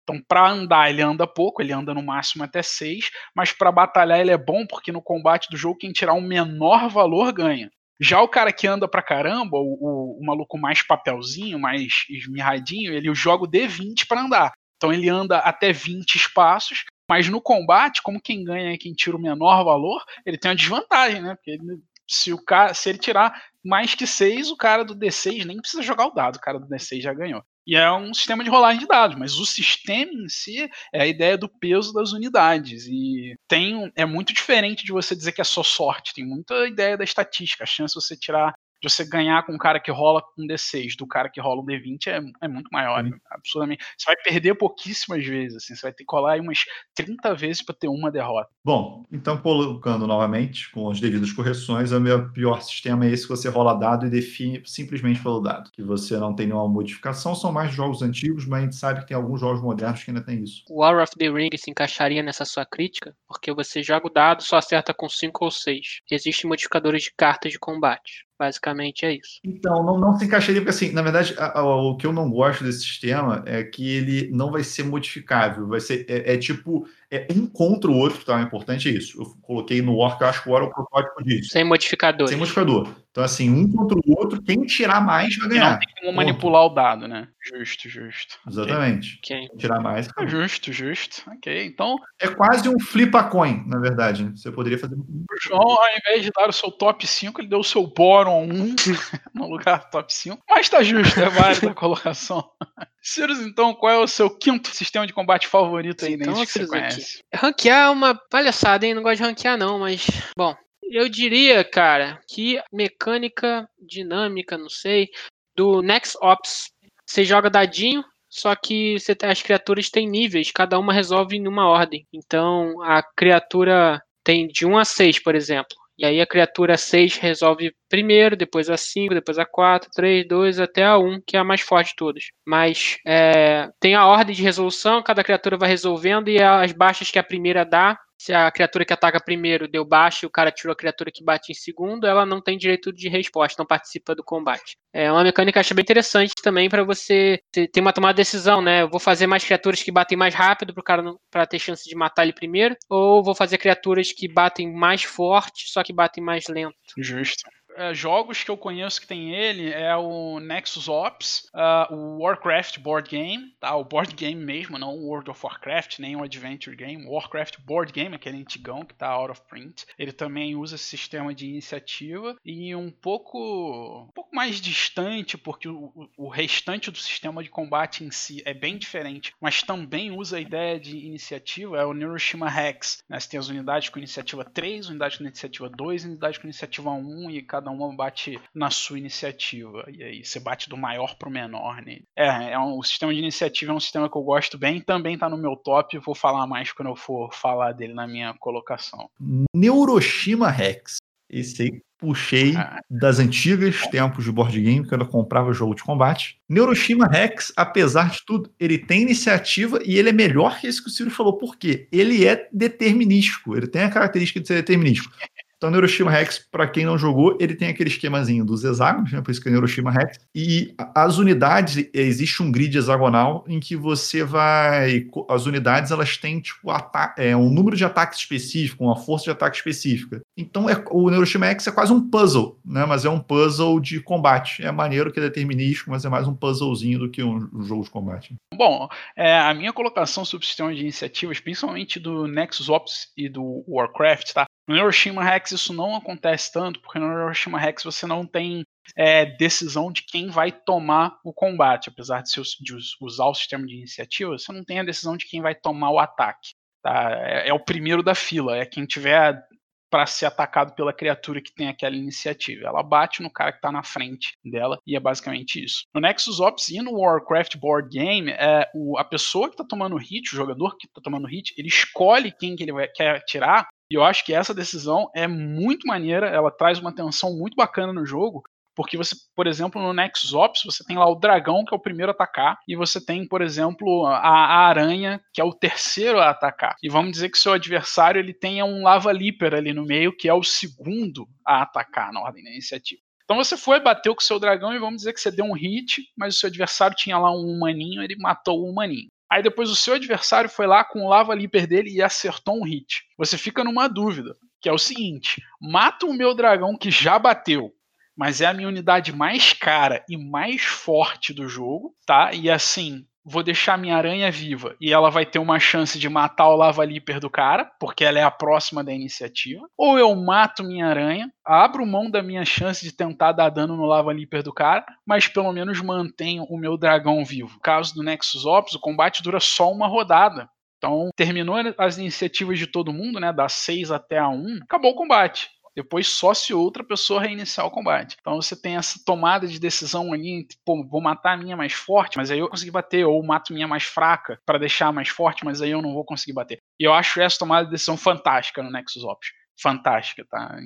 Então, para andar, ele anda pouco, ele anda no máximo até 6, mas para batalhar ele é bom porque no combate do jogo quem tirar o menor valor ganha. Já o cara que anda pra caramba, o, o- o maluco mais papelzinho, mais esmirradinho, ele joga o D20 pra andar. Então ele anda até 20 espaços, mas no combate, como quem ganha é quem tira o menor valor, ele tem uma desvantagem, né? Porque ele- se, o cara, se ele tirar mais que 6, o cara do D6 nem precisa jogar o dado, o cara do D6 já ganhou. E é um sistema de rolagem de dados, mas o sistema em si é a ideia do peso das unidades. E tem é muito diferente de você dizer que é só sorte. Tem muita ideia da estatística. A chance de você tirar, de você ganhar com um cara que rola um D6 do cara que rola um D20 é, é muito maior. Absurdamente. Você vai perder pouquíssimas vezes. Assim, você vai ter que rolar aí umas 30 vezes para ter uma derrota. Bom, então colocando novamente, com as devidas correções, o meu pior sistema é esse que você rola dado e define simplesmente pelo dado. Que você não tem nenhuma modificação, são mais jogos antigos, mas a gente sabe que tem alguns jogos modernos que ainda tem isso. War of the Ring se encaixaria nessa sua crítica, porque você joga o dado só acerta com 5 ou 6. Existem modificadores de cartas de combate. Basicamente é isso. Então, não, não se encaixaria, porque assim, na verdade, a- a- o que eu não gosto desse sistema é que ele não vai ser modificável. Vai ser, é, é tipo, é um contra o outro, tá? O importante é isso. Eu coloquei no eu acho que o War é o protótipo disso. Sem modificadores. Sem modificador. Então, assim, um contra o outro, quem tirar mais vai E não ganhar. tem como manipular o dado, né? Justo, justo. Exatamente. Ok. Quem tirar mais. Ah, Justo, justo. Ok. Então, É quase um flip a coin, na verdade. né? Você poderia fazer. o João, ao invés de dar o seu top 5, ele deu o seu Boron 1 <laughs> no lugar do top 5. Mas tá justo, é válida a colocação. <laughs> Sirius, então, qual é o seu quinto sistema de combate favorito aí, Então, né? que você aqui. conhece? Ranquear é uma palhaçada, hein? Não gosto de ranquear, não, mas. Bom, eu diria, cara, que mecânica dinâmica, não sei, do Next Ops. Você joga dadinho, só que você, as criaturas têm níveis, cada uma resolve em uma ordem. Então a criatura tem de 1 a 6, por exemplo. E aí a criatura 6 resolve primeiro, depois a 5, depois a 4, 3, 2, até a 1, que é a mais forte de todas. Mas é, tem a ordem de resolução, cada criatura vai resolvendo e as baixas que a primeira dá se a criatura que ataca primeiro deu baixo e o cara tirou a criatura que bate em segundo, ela não tem direito de resposta, não participa do combate. É uma mecânica que eu acho bem interessante também para você ter uma tomada de decisão, né? Eu vou fazer mais criaturas que batem mais rápido pro cara para ter chance de matar ele primeiro, ou vou fazer criaturas que batem mais forte, só que batem mais lento. Justo é, jogos que eu conheço que tem ele é o Nexus Ops, uh, o Warcraft Board Game, tá? O board game mesmo, não o World of Warcraft, nem o Adventure Game. Warcraft Board Game, aquele antigão que tá out of print. Ele também usa esse sistema de iniciativa e um pouco, um pouco mais distante, porque o, o restante do sistema de combate em si é bem diferente, mas também usa a ideia de iniciativa, é o Neuroshima Hex. Né? Você tem as unidades com iniciativa 3, unidade com iniciativa 2, unidade com iniciativa 1 e cada cada uma bate na sua iniciativa. E aí você bate do maior pro menor, né? É, é um, o sistema de iniciativa é um sistema que eu gosto bem, também tá no meu top, vou falar mais quando eu for falar dele na minha colocação. Neuroshima Rex. Esse aí puxei ah. das antigas tempos de board game, quando eu comprava jogo de combate. Neuroshima Rex, apesar de tudo, ele tem iniciativa e ele é melhor que esse que o Ciro falou. Por quê? Ele é determinístico. Ele tem a característica de ser determinístico. Então, Neuroshima Rex, para quem não jogou, ele tem aquele esquemazinho dos hexágonos, né? por isso que é Neuroshima Rex. E as unidades, existe um grid hexagonal em que você vai. As unidades elas têm tipo, é, um número de ataques específico, uma força de ataque específica. Então, é, o Neuroshima Rex é quase um puzzle, né? mas é um puzzle de combate. É maneiro que é determinístico, mas é mais um puzzlezinho do que um jogo de combate. Bom, é, a minha colocação sobre o sistema de iniciativas, principalmente do Nexus Ops e do Warcraft, tá? No Hiroshima Rex isso não acontece tanto, porque no Hiroshima Rex você não tem é, decisão de quem vai tomar o combate. Apesar de, de, usar o sistema de iniciativa, você não tem a decisão de quem vai tomar o ataque. Tá? É, é o primeiro da fila, é quem tiver para ser atacado pela criatura que tem aquela iniciativa. Ela bate no cara que está na frente dela e é basicamente isso. No Nexus Ops e no Warcraft Board Game, é, o, a pessoa que está tomando hit, o jogador que está tomando hit, ele escolhe quem que ele vai, quer atirar e eu acho que essa decisão é muito maneira, ela traz uma tensão muito bacana no jogo, porque você, por exemplo, no Nexus Ops, você tem lá o dragão, que é o primeiro a atacar, e você tem, por exemplo, a, a aranha, que é o terceiro a atacar. E vamos dizer que seu adversário ele tenha um Lava Leaper ali no meio, que é o segundo a atacar na ordem da iniciativa. Então você foi, bateu com o seu dragão e vamos dizer que você deu um hit, mas o seu adversário tinha lá um humaninho, ele matou o humaninho. Aí depois o seu adversário foi lá com o lava leaper dele e acertou um hit. Você fica numa dúvida, que é o seguinte: mata o meu dragão que já bateu, mas é a minha unidade mais cara e mais forte do jogo, tá? E assim, vou deixar minha aranha viva e ela vai ter uma chance de matar o Lava Leaper do cara, porque ela é a próxima da iniciativa. Ou eu mato minha aranha, abro mão da minha chance de tentar dar dano no Lava Leaper do cara, mas pelo menos mantenho o meu dragão vivo. No caso do Nexus Ops, o combate dura só uma rodada. Então, terminou as iniciativas de todo mundo, né? Da 6 até a 1, acabou o combate depois só se outra pessoa reiniciar o combate. Então você tem essa tomada de decisão ali, pô, vou matar a minha mais forte, mas aí eu consegui bater, ou mato minha mais fraca para deixar mais forte, mas aí eu não vou conseguir bater. E eu acho essa tomada de decisão fantástica no Nexus Ops. Fantástica, tá?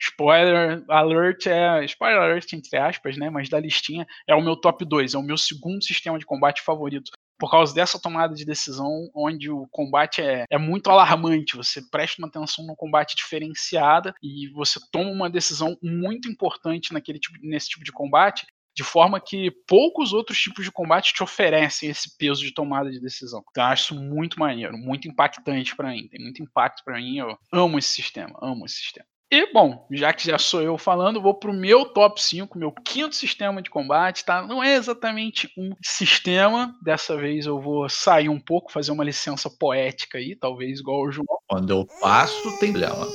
Spoiler alert é. Spoiler alert, entre aspas, né? Mas da listinha é o meu top 2, é o meu segundo sistema de combate favorito por causa dessa tomada de decisão, onde o combate é, é muito alarmante. Você presta uma atenção no combate diferenciada e você toma uma decisão muito importante naquele tipo, nesse tipo de combate, de forma que poucos outros tipos de combate te oferecem esse peso de tomada de decisão. Então eu acho isso muito maneiro, muito impactante para mim. Tem muito impacto para mim. Eu amo esse sistema, amo esse sistema. E, bom, já que já sou eu falando, vou pro meu top 5, meu quinto sistema de combate, tá? Não é exatamente um sistema, dessa vez eu vou sair um pouco, fazer uma licença poética aí, talvez igual o João. Quando eu passo, tem problema.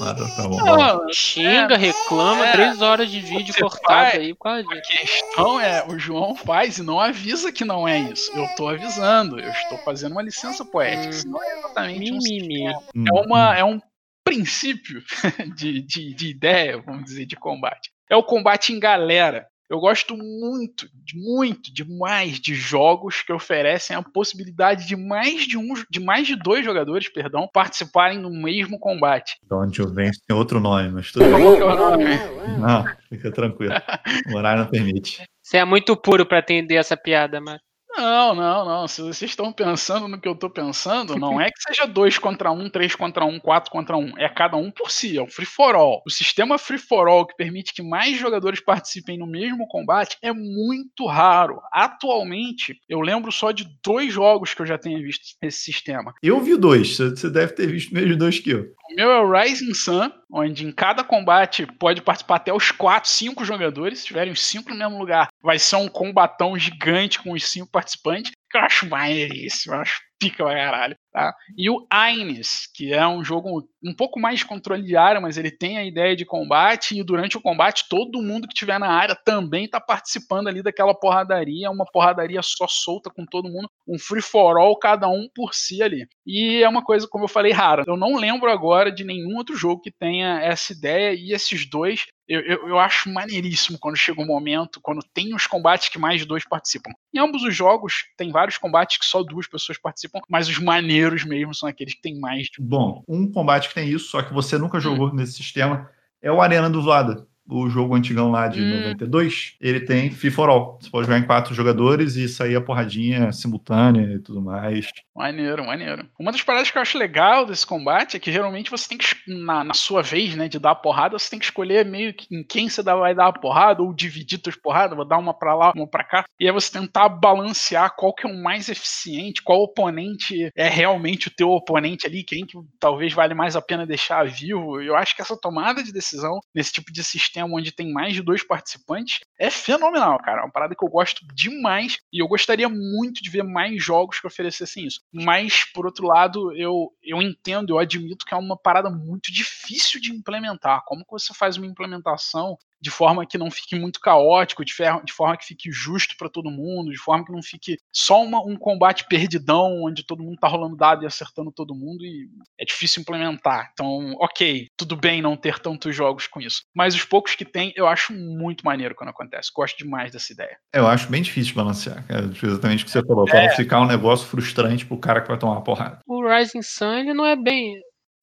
Não, xinga, reclama, é, três horas de vídeo cortado aí por causa A questão é, o João faz e não avisa que não é isso. Eu tô avisando, eu estou fazendo uma licença poética, hum. não é exatamente um sistema. É, uma, é um princípio <laughs> de, de, de ideia, vamos dizer, de combate. É o combate em galera. Eu gosto muito, muito, demais de jogos que oferecem a possibilidade de mais de um, de mais de dois jogadores, perdão, participarem do mesmo combate. Dawn of Vence tem outro nome, mas tudo bem. Não, fica tranquilo. O horário não permite. Você é muito puro pra entender essa piada, mas. Não, não, não. Se vocês estão pensando no que eu tô pensando, não é que seja dois contra um, três contra um, quatro contra um. É cada um por si, é o free for all. O sistema free for all que permite que mais jogadores participem no mesmo combate é muito raro. Atualmente, eu lembro só de dois jogos que eu já tenha visto esse sistema. Eu vi dois, você deve ter visto mesmo dois que eu. O meu é o Rising Sun, onde em cada combate pode participar até os 4, 5 jogadores. Se tiverem os 5 no mesmo lugar, vai ser um combatão gigante com os 5 participantes. Que eu acho maneiríssimo, eu acho pica pra caralho. Tá? E o Aines, que é um jogo um pouco mais de controle de área, mas ele tem a ideia de combate, e durante o combate todo mundo que estiver na área também está participando ali daquela porradaria, uma porradaria só solta com todo mundo, um free for all, cada um por si ali. E é uma coisa, como eu falei, rara. Eu não lembro agora de nenhum outro jogo que tenha essa ideia, e esses dois eu, eu, eu, acho maneiríssimo quando chega um momento, quando tem os combates que mais de dois participam. Em ambos os jogos, tem vários combates que só duas pessoas participam, mas os maneiros mesmo são aqueles que tem mais. Bom, um combate que tem isso, só que você nunca jogou hum. nesse sistema, é o Arena do Vlada o jogo antigão lá de hum. 92, ele tem for All. Você pode jogar em quatro jogadores e sair a porradinha simultânea e tudo mais. Maneiro, maneiro. Uma das paradas que eu acho legal desse combate é que geralmente você tem que, na, na sua vez, né, de dar a porrada, você tem que escolher meio que em quem você vai dar a porrada ou dividir suas porradas, vou dar uma pra lá, uma pra cá. E aí você tentar balancear qual que é o mais eficiente, qual oponente é realmente o teu oponente ali, quem que talvez vale mais a pena deixar vivo. Eu acho que essa tomada de decisão nesse tipo de sistema sistema onde tem mais de dois participantes, é fenomenal, cara. É uma parada que eu gosto demais e eu gostaria muito de ver mais jogos que oferecessem isso. Mas, por outro lado, eu, eu entendo, eu admito que é uma parada muito difícil de implementar. Como que você faz uma implementação de forma que não fique muito caótico, de, de forma que fique justo para todo mundo, de forma que não fique só uma, um combate perdidão, onde todo mundo tá rolando dado e acertando todo mundo, e é difícil implementar. Então, ok, tudo bem não ter tantos jogos com isso. Mas os poucos que tem, eu acho muito maneiro quando acontece. Gosto demais dessa ideia. Eu acho bem difícil de balancear, cara. Exatamente o que você falou. É. Pra ficar um negócio frustrante pro cara que vai tomar uma porrada. O Rising Sun, ele não é bem.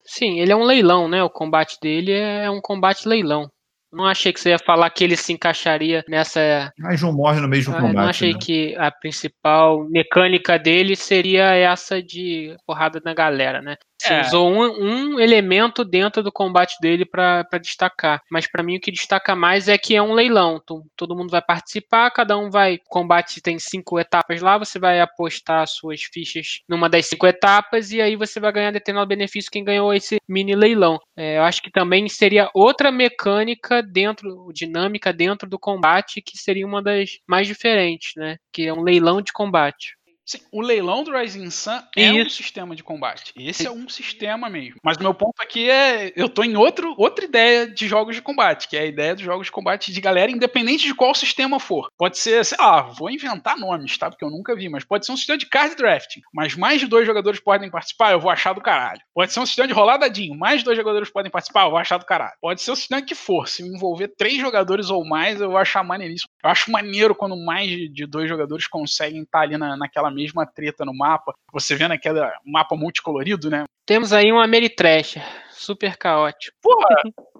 Sim, ele é um leilão, né? O combate dele é um combate leilão. Não achei que você ia falar que ele se encaixaria nessa. Mas não morre no mesmo combate. Não achei né? que a principal mecânica dele seria essa de porrada na galera, né? Você é. usou um, um, elemento dentro do combate dele para destacar. Mas para mim o que destaca mais é que é um leilão. todo mundo vai participar, cada um vai. O combate tem cinco etapas lá, você vai apostar suas fichas numa das cinco etapas e aí você vai ganhar determinado benefício quem ganhou esse mini leilão. É, eu acho que também seria outra mecânica dentro, dinâmica dentro do combate, que seria uma das mais diferentes, né? Que é um leilão de combate. Sim, o leilão do Rising Sun é Isso. um sistema de combate. Esse é um sistema mesmo. Mas o meu ponto aqui é. Eu tô em outro, outra ideia de jogos de combate, que é a ideia dos jogos de combate de galera, independente de qual sistema for. Pode ser, sei lá, vou inventar nomes, tá? Porque eu nunca vi, mas pode ser um sistema de card drafting. Mas mais de dois jogadores podem participar, eu vou achar do caralho. Pode ser um sistema de roladadinho, mais de dois jogadores podem participar, eu vou achar do caralho. Pode ser um sistema que for. Se envolver três jogadores ou mais, eu vou achar maneiríssimo. Eu acho maneiro quando mais de dois jogadores conseguem estar ali na, naquela mesma treta no mapa. Você vendo aquele mapa multicolorido, né? Temos aí um Ameritrash, super caótico. Porra,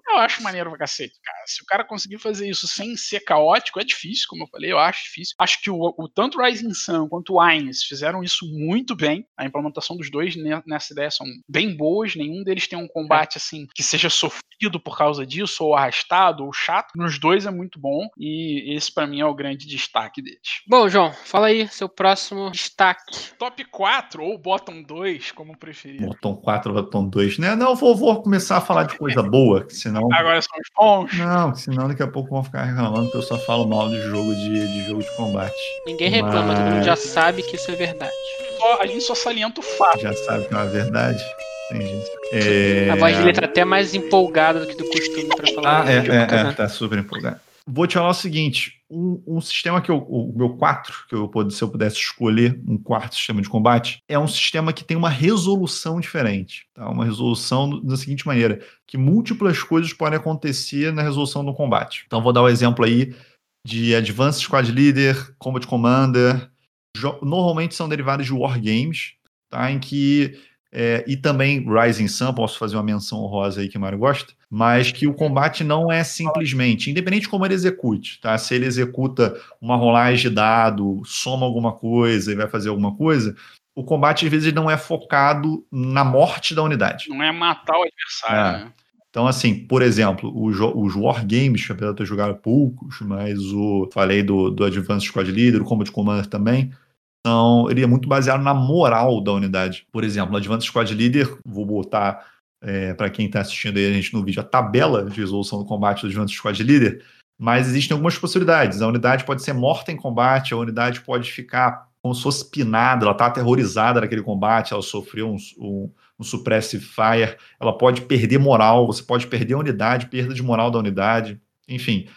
eu <laughs> acho maneiro pra cacete, cara. Se o cara conseguir fazer isso sem ser caótico, é difícil, como eu falei, eu acho difícil. Acho que o, o tanto Rising Sun quanto o Aines fizeram isso muito bem. A implementação dos dois nessa ideia são bem boas. Nenhum deles tem um combate assim que seja sofrido por causa disso, ou arrastado, ou chato. Nos dois é muito bom. E esse para mim é o grande destaque deles. Bom, João, fala aí seu próximo destaque. Top 4 ou bottom 2, como preferir. Bottom 4 ou bottom 2, né? Não, vou, vou começar a falar de coisa boa, que senão. Agora são os bons. Não, senão daqui a pouco vão ficar reclamando que eu só falo mal de jogo de, de jogo de combate. Ninguém reclama, Mas... todo mundo já sabe que isso é verdade. Só, a gente só salienta o fato. Já sabe que é uma verdade. Entendi. É... A voz dele tá até mais empolgada do que do costume pra falar. Ah, é, é, é, tá super empolgado. Vou te falar o seguinte: um, um sistema que eu, o meu 4, que eu se eu pudesse escolher um quarto sistema de combate, é um sistema que tem uma resolução diferente. Tá? Uma resolução da seguinte maneira: que múltiplas coisas podem acontecer na resolução do combate. Então, vou dar o um exemplo aí de Advanced Squad Leader, Combat Commander, normalmente são derivados de Wargames, tá? Em que é, e também Rising Sun, posso fazer uma menção honrosa aí que o Mário gosta, mas que o combate não é simplesmente, independente de como ele execute, tá? Se ele executa uma rolagem de dado, soma alguma coisa e vai fazer alguma coisa, o combate às vezes não é focado na morte da unidade. Não é matar o adversário, é. né? Então, assim, por exemplo, os, os Wargames, que apesar de eu jogar poucos, mas o falei do, do Advanced Squad Leader, o Combat Commander também, então, ele é muito baseado na moral da unidade. Por exemplo, no Advanced Squad Leader, vou botar é, para quem está assistindo aí a gente no vídeo a tabela de resolução do combate do Advanced Squad Leader, mas existem algumas possibilidades. A unidade pode ser morta em combate, a unidade pode ficar como se fosse pinada, ela está aterrorizada naquele combate, ela sofreu um, um, um suppressive fire, ela pode perder moral, você pode perder a unidade, perda de moral da unidade, enfim.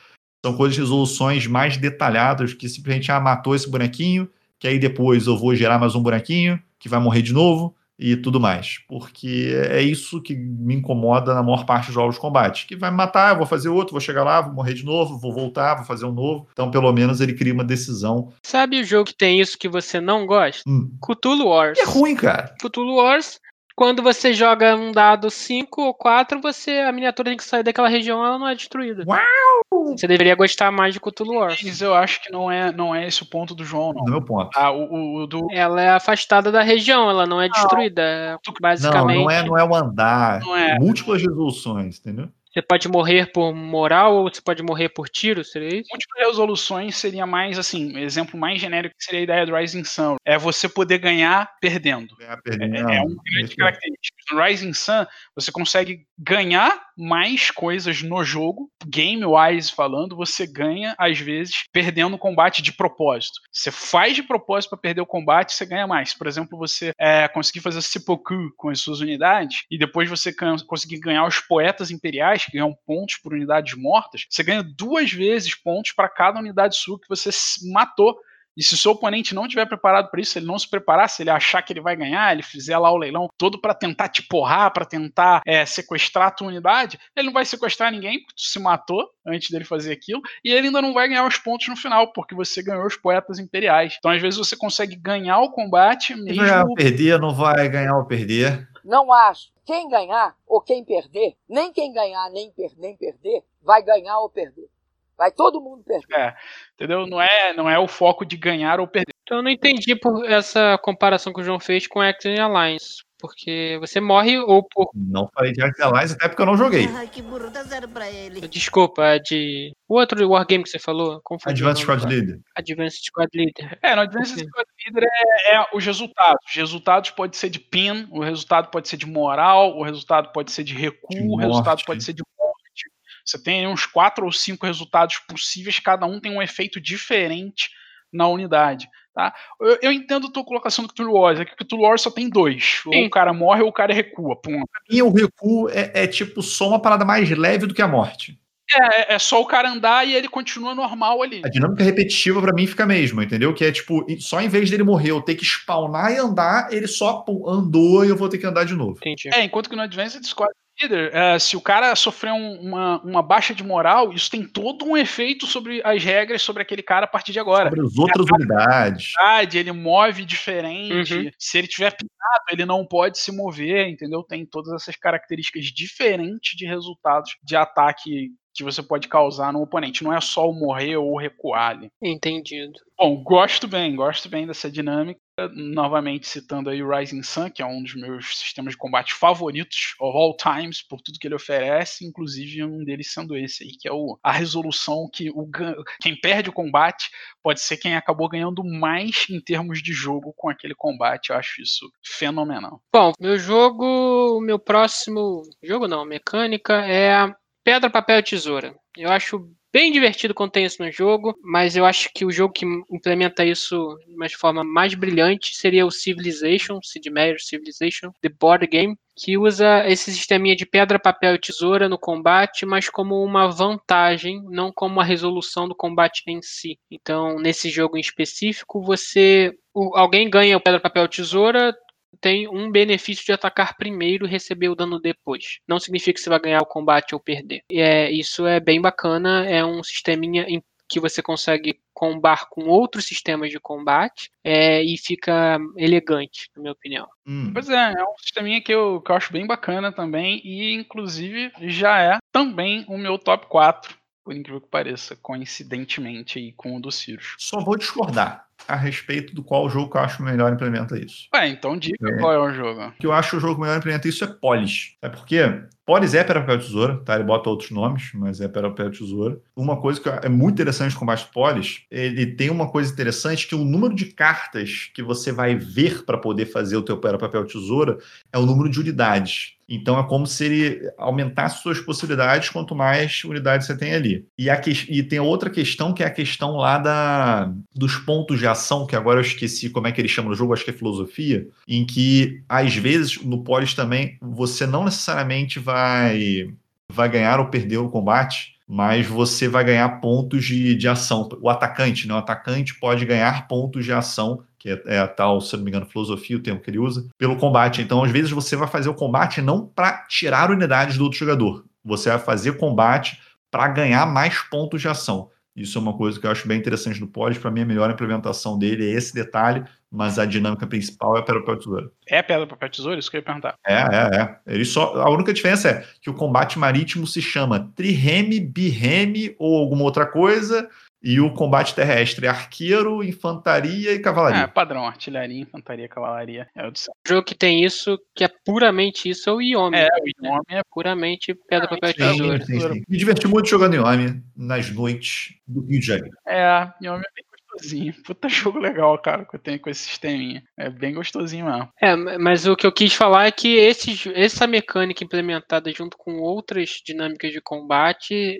São coisas resoluções mais detalhadas que simplesmente, ah, matou esse bonequinho, que aí depois eu vou gerar mais um bonequinho que vai morrer de novo e tudo mais. Porque é isso que me incomoda na maior parte dos jogos de combate. Que vai me matar, eu vou fazer outro, vou chegar lá, vou morrer de novo, vou voltar, vou fazer um novo. Então, pelo menos, ele cria uma decisão. Sabe o jogo que tem isso que você não gosta? Hum. Cthulhu Wars. É ruim, cara. Cthulhu Wars quando você joga um dado 5 ou 4, você a miniatura tem que sair daquela região, ela não é destruída. Uau! Você deveria gostar mais de Cthulhu Wars. Mas eu acho que não é, não é esse o ponto do João, não. No meu ponto. Ah, o, o, o do... Ela é afastada da região, ela não é destruída. Não, basicamente. Não, não é, não é o andar. Não é. Múltiplas resoluções, entendeu? Você pode morrer por moral ou você pode morrer por tiro, seria isso? Múltiplas resoluções seria mais assim, exemplo mais genérico que seria a ideia do Rising Sun. É você poder ganhar perdendo. Ganhar perdendo. É, é uma grande característica. No Rising Sun, você consegue ganhar mais coisas no jogo, game-wise falando, você ganha, às vezes, perdendo o combate de propósito. Você faz de propósito para perder o combate, você ganha mais. Por exemplo, você é, conseguir fazer seppuku com as suas unidades e depois você conseguir ganhar os poetas imperiais que ganham pontos por unidades mortas, você ganha duas vezes pontos para cada unidade sua que você matou. E se o seu oponente não estiver preparado para isso, ele não se preparar, se ele achar que ele vai ganhar, ele fizer lá o leilão todo para tentar te porrar, para tentar é, sequestrar a tua unidade, ele não vai sequestrar ninguém, porque tu se matou antes dele fazer aquilo, e ele ainda não vai ganhar os pontos no final, porque você ganhou os poetas imperiais. Então, às vezes, você consegue ganhar o combate mesmo. Ganhar ou perder, não vai ganhar ou perder. Não acho. Quem ganhar ou quem perder, nem quem ganhar nem, per nem perder, vai ganhar ou perder. Vai todo mundo perder. É, entendeu? Não é, não é o foco de ganhar ou perder. Então eu não entendi por essa comparação que o João fez com Action Alliance. Porque você morre ou por. Não falei de Action Alliance até porque eu não joguei. Ai, que burro, dá zero pra ele. Desculpa, é de. O outro Wargame que você falou? Confundi Advanced Squad. Leader. Advanced Squad Leader. É, no Advanced Ok. Squad Leader é, é os resultados. Os resultados pode ser de pin, o resultado pode ser de moral, o resultado pode ser de recuo, De o resultado pode ser de. Você tem aí uns quatro ou cinco resultados possíveis, cada um tem um efeito diferente na unidade. Tá? Eu, eu entendo a tua colocação do Cthulhu Wars, é que o Cthulhu Wars só tem dois. Ou Sim. o cara morre ou o cara recua. Pum. E o recuo é, é tipo só uma parada mais leve do que a morte. É, é só o cara andar e ele continua normal ali. A dinâmica repetitiva pra mim fica a mesma, entendeu? Que é tipo, só em vez dele morrer eu ter que spawnar e andar, ele só pum, andou e eu vou ter que andar de novo. Entendi. É, enquanto que no Advanced Squad Leader, é, se o cara sofrer um- uma, uma baixa de moral, isso tem todo um efeito sobre as regras sobre aquele cara a partir de agora. Sobre as outras unidades. Ele move diferente. Uhum. Se ele tiver pinado, ele não pode se mover, entendeu? Tem todas essas características diferentes de resultados de ataque que você pode causar no oponente. Não é só o morrer ou o recuar ali. Entendido. Bom, gosto bem, gosto bem dessa dinâmica. Novamente citando aí o Rising Sun, que é um dos meus sistemas de combate favoritos of all times, por tudo que ele oferece, inclusive um deles sendo esse aí, que é o, a resolução que o, quem perde o combate pode ser quem acabou ganhando mais em termos de jogo com aquele combate. Eu acho isso fenomenal. Bom, meu jogo, meu próximo jogo não, mecânica é a Pedra, Papel Tesoura. Eu acho bem divertido quando tem isso no jogo, mas eu acho que o jogo que implementa isso de uma forma mais brilhante seria o Civilization, Sid Meier's Civilization, The Board Game, que usa esse sisteminha de pedra, papel e tesoura no combate, mas como uma vantagem, não como uma resolução do combate em si. Então, nesse jogo em específico, você o- alguém ganha o pedra, papel, tesoura, tem um benefício de atacar primeiro e receber o dano depois. Não significa que você vai ganhar o combate ou perder. E é, isso é bem bacana, é um sisteminha em- que você consegue combar com outros sistemas de combate é, e fica elegante, na minha opinião. Hum. Pois é, é um sisteminha que eu, que eu acho bem bacana também, e inclusive já é também o meu top 4, por incrível que pareça, coincidentemente aí com o do Cirus. Só vou discordar a respeito do qual jogo que eu acho melhor implementa isso. Ué, então diga É. qual é o jogo. O que eu acho o jogo melhor implementa isso é Polis. É porque Polis é papel, tesoura, tá? Ele bota outros nomes, mas é papel, tesoura. Uma coisa que é muito interessante com o combate Polis, ele tem uma coisa interessante que o número de cartas que você vai ver para poder fazer o teu papel, tesoura é o número de unidades. Então é como se ele aumentasse suas possibilidades quanto mais unidades você tem ali. E, que- e tem outra questão que é a questão lá da, dos pontos de ação, que agora eu esqueci como é que ele chama no jogo, acho que é filosofia, em que às vezes no Polis também você não necessariamente vai, vai ganhar ou perder o combate, mas você vai ganhar pontos de, de ação. O atacante, né? O atacante pode ganhar pontos de ação, que é, é a tal, se não me engano, filosofia, o termo que ele usa, pelo combate. Então, às vezes, você vai fazer o combate não para tirar unidades do outro jogador. Você vai fazer combate para ganhar mais pontos de ação. Isso é uma coisa que eu acho bem interessante do Polis. Para mim, a melhor implementação dele é esse detalhe, mas a dinâmica principal é para o tesoura. É pedra, papel, tesoura? Isso que eu ia perguntar. É, é, é. Ele só, a única diferença é que o combate marítimo se chama trireme, birreme ou alguma outra coisa, e o combate terrestre é arqueiro, infantaria e É, cavalaria. padrão, artilharia, infantaria, cavalaria. É o de sempre. O jogo que tem isso, que é puramente isso, é o Yomi. É, o nome é Puramente pedra, papel, Sim, tesoura. Me diverti muito jogando Yomi nas noites do Rio de Janeiro. É, Yomi é bem gostosinho. Puta jogo legal, cara, que eu tenho com esse sisteminha. É bem gostosinho mesmo. É, mas o que eu quis falar é que esse, essa mecânica implementada junto com outras dinâmicas de combate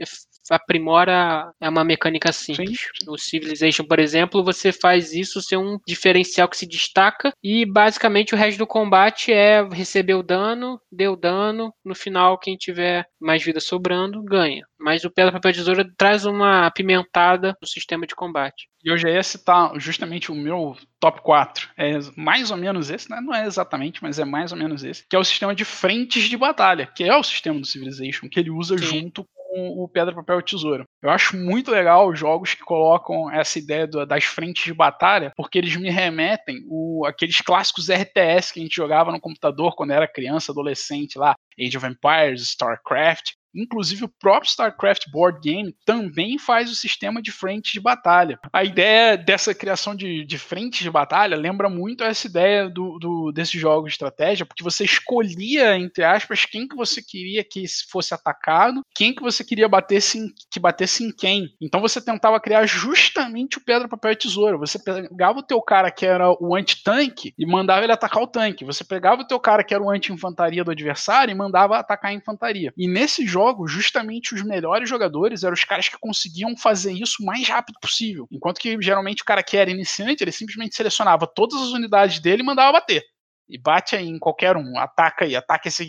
aprimora é uma mecânica simples. No Civilization, por exemplo, você faz isso ser um diferencial que se destaca e basicamente o resto do combate é receber o dano, deu dano, no final quem tiver mais vida sobrando ganha. Mas o Pedra Papel Tesoura traz uma apimentada no sistema de combate. E eu já ia citar justamente o meu top 4. É mais ou menos esse, né? Não é exatamente, mas é mais ou menos esse. Que é o sistema de frentes de batalha, que é o sistema do Civilization, que ele usa Sim. junto com o Pedra, Papel e Tesoura. Eu acho muito legal os jogos que colocam essa ideia do- das frentes de batalha, porque eles me remetem o, aqueles clássicos RTS que a gente jogava no computador quando era criança, adolescente lá, Age of Empires, StarCraft. Inclusive, o próprio StarCraft Board Game também faz o sistema de frentes de batalha. A ideia dessa criação de, de frentes de batalha lembra muito essa ideia do, do, desses jogos de estratégia, porque você escolhia, entre aspas, quem que você queria que fosse atacado, quem que você queria bater em, que batesse em quem. Então você tentava criar justamente o pedra, papel e tesoura. Você pegava o teu cara que era o anti-tanque e mandava ele atacar o tanque. Você pegava o teu cara que era o anti-infantaria do adversário e mandava atacar a infantaria. E nesse jogo, justamente os melhores jogadores eram os caras que conseguiam fazer isso o mais rápido possível. Enquanto que geralmente o cara que era iniciante, ele simplesmente selecionava todas as unidades dele e mandava bater. E bate aí em qualquer um, ataca aí, ataca esse.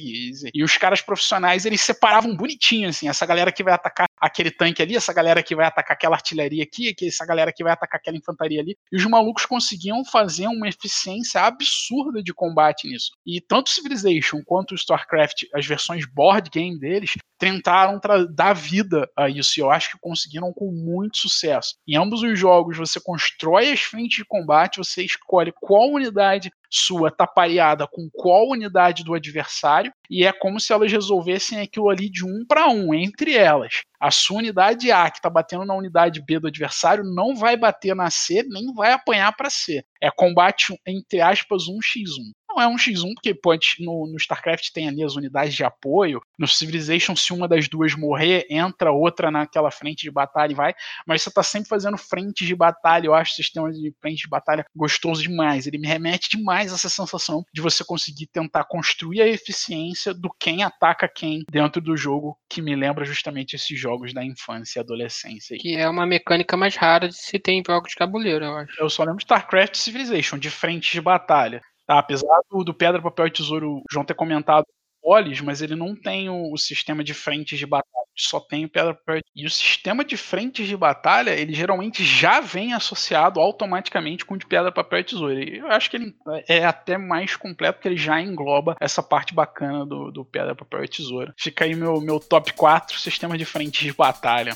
E os caras profissionais, eles separavam bonitinho, assim, essa galera que vai atacar aquele tanque ali, essa galera que vai atacar aquela artilharia aqui, essa galera que vai atacar aquela infantaria ali. E os malucos conseguiam fazer uma eficiência absurda de combate nisso. E tanto Civilization quanto StarCraft, as versões board game deles, tentaram dar vida a isso. E eu acho que conseguiram com muito sucesso. Em ambos os jogos, você constrói as frentes de combate, você escolhe qual unidade sua tá pareada com qual unidade do adversário, e é como se elas resolvessem aquilo ali de um para um entre elas. A sua unidade A, que está batendo na unidade B do adversário, não vai bater na C, nem vai apanhar para C. É combate, entre aspas, 1x1. Não é um X1, porque pode, no, no StarCraft tem ali as unidades de apoio. No Civilization, se uma das duas morrer, entra outra naquela frente de batalha e vai. Mas você está sempre fazendo frentes de batalha. Eu acho o sistema de frente de batalha gostoso demais. Ele me remete demais a essa sensação de você conseguir tentar construir a eficiência do quem ataca quem dentro do jogo, que me lembra justamente esses jogos da infância e adolescência. Que é uma mecânica mais rara de se ter em jogos de tabuleiro, eu acho. Eu só lembro de StarCraft e Civilization, de frentes de batalha. Tá, apesar do, do, Pedra, Papel e Tesouro o João ter comentado Polis, mas ele não tem o, o, sistema de frentes de batalha, só tem o Pedra, Papel e... o sistema de frentes de batalha, ele geralmente já vem associado automaticamente com o de Pedra, Papel e Tesouro. E eu acho que ele é até mais completo, porque ele já engloba essa parte bacana do, do Pedra, Papel e Tesouro. Fica aí meu, meu top 4 sistema de frentes de batalha.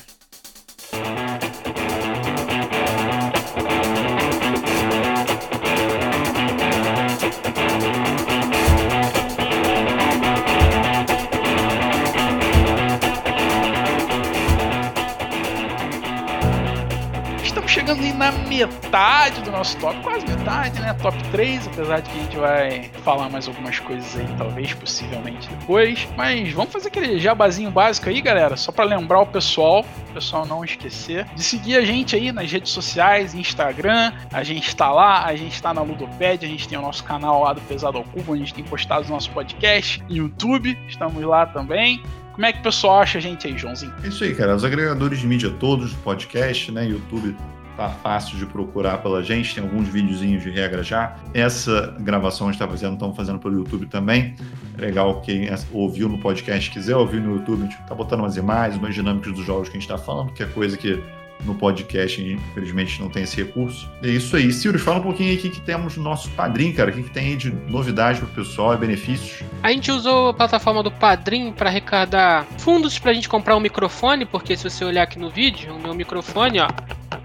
Na metade do nosso top, quase metade, né? Top 3, apesar de que a gente vai falar mais algumas coisas aí, talvez, possivelmente depois. Mas vamos fazer aquele jabazinho básico aí, galera, só para lembrar o pessoal, o pessoal não esquecer, de seguir a gente aí nas redes sociais, Instagram, a gente está lá, a gente está na Ludopédia, a gente tem o nosso canal lá do Pesado ao Cubo, a gente tem postado os nossos podcasts, YouTube, estamos lá também. Como é que o pessoal acha a gente aí, Joãozinho? É isso aí, cara. Os agregadores de mídia todos, podcast, né? YouTube tá fácil de procurar pela gente, tem alguns videozinhos de regra já. Essa gravação a gente está fazendo, estamos fazendo pelo YouTube também. É legal quem ouviu no podcast, quiser ouvir no YouTube, a gente tá botando umas imagens, umas dinâmicas dos jogos que a gente está falando, que é coisa que no podcast, infelizmente não tem esse recurso. É isso aí. Sirius, fala um pouquinho aí o que, que temos no nosso Padrim, cara. O que, que tem aí de novidade pro pessoal e benefícios? A gente usou a plataforma do Padrim para arrecadar fundos pra gente comprar um microfone, porque se você olhar aqui no vídeo, o meu microfone, ó,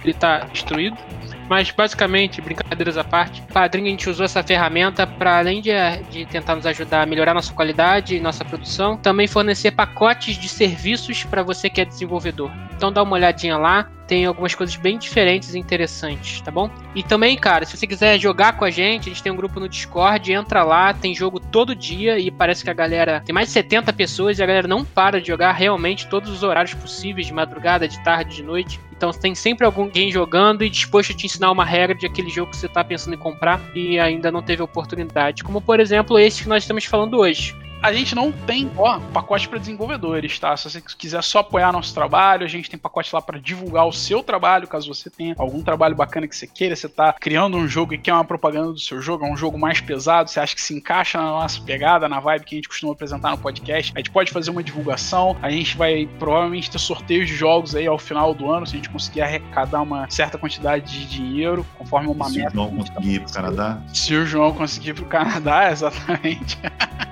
ele tá destruído. Mas basicamente, brincadeiras à parte, Padrinho a gente usou essa ferramenta para além de, de, tentar nos ajudar a melhorar nossa qualidade e nossa produção, também fornecer pacotes de serviços para você que é desenvolvedor. Então dá uma olhadinha lá, tem algumas coisas bem diferentes e interessantes, tá bom? E também, cara, se você quiser jogar com a gente, a gente tem um grupo no Discord, entra lá, tem jogo todo dia e parece que a galera tem mais de 70 pessoas e a galera não para de jogar realmente todos os horários possíveis, de madrugada, de tarde, de noite. Então tem sempre alguém jogando e disposto a te ensinar uma regra de aquele jogo que você está pensando em comprar e ainda não teve oportunidade. Como por exemplo esse que nós estamos falando hoje a gente não tem ó, pacote para desenvolvedores, tá? Se você quiser só apoiar nosso trabalho, a gente tem pacote lá para divulgar o seu trabalho, caso você tenha algum trabalho bacana que você queira, você tá criando um jogo e quer uma propaganda do seu jogo, é um jogo mais pesado, você acha que se encaixa na nossa pegada, na vibe que a gente costuma apresentar no podcast, a gente pode fazer uma divulgação, a gente vai provavelmente ter sorteios de jogos aí ao final do ano, se a gente conseguir arrecadar uma certa quantidade de dinheiro, conforme uma se meta. Se o João conseguir ir pro Canadá. Se o João conseguir ir pro Canadá, <laughs> exatamente.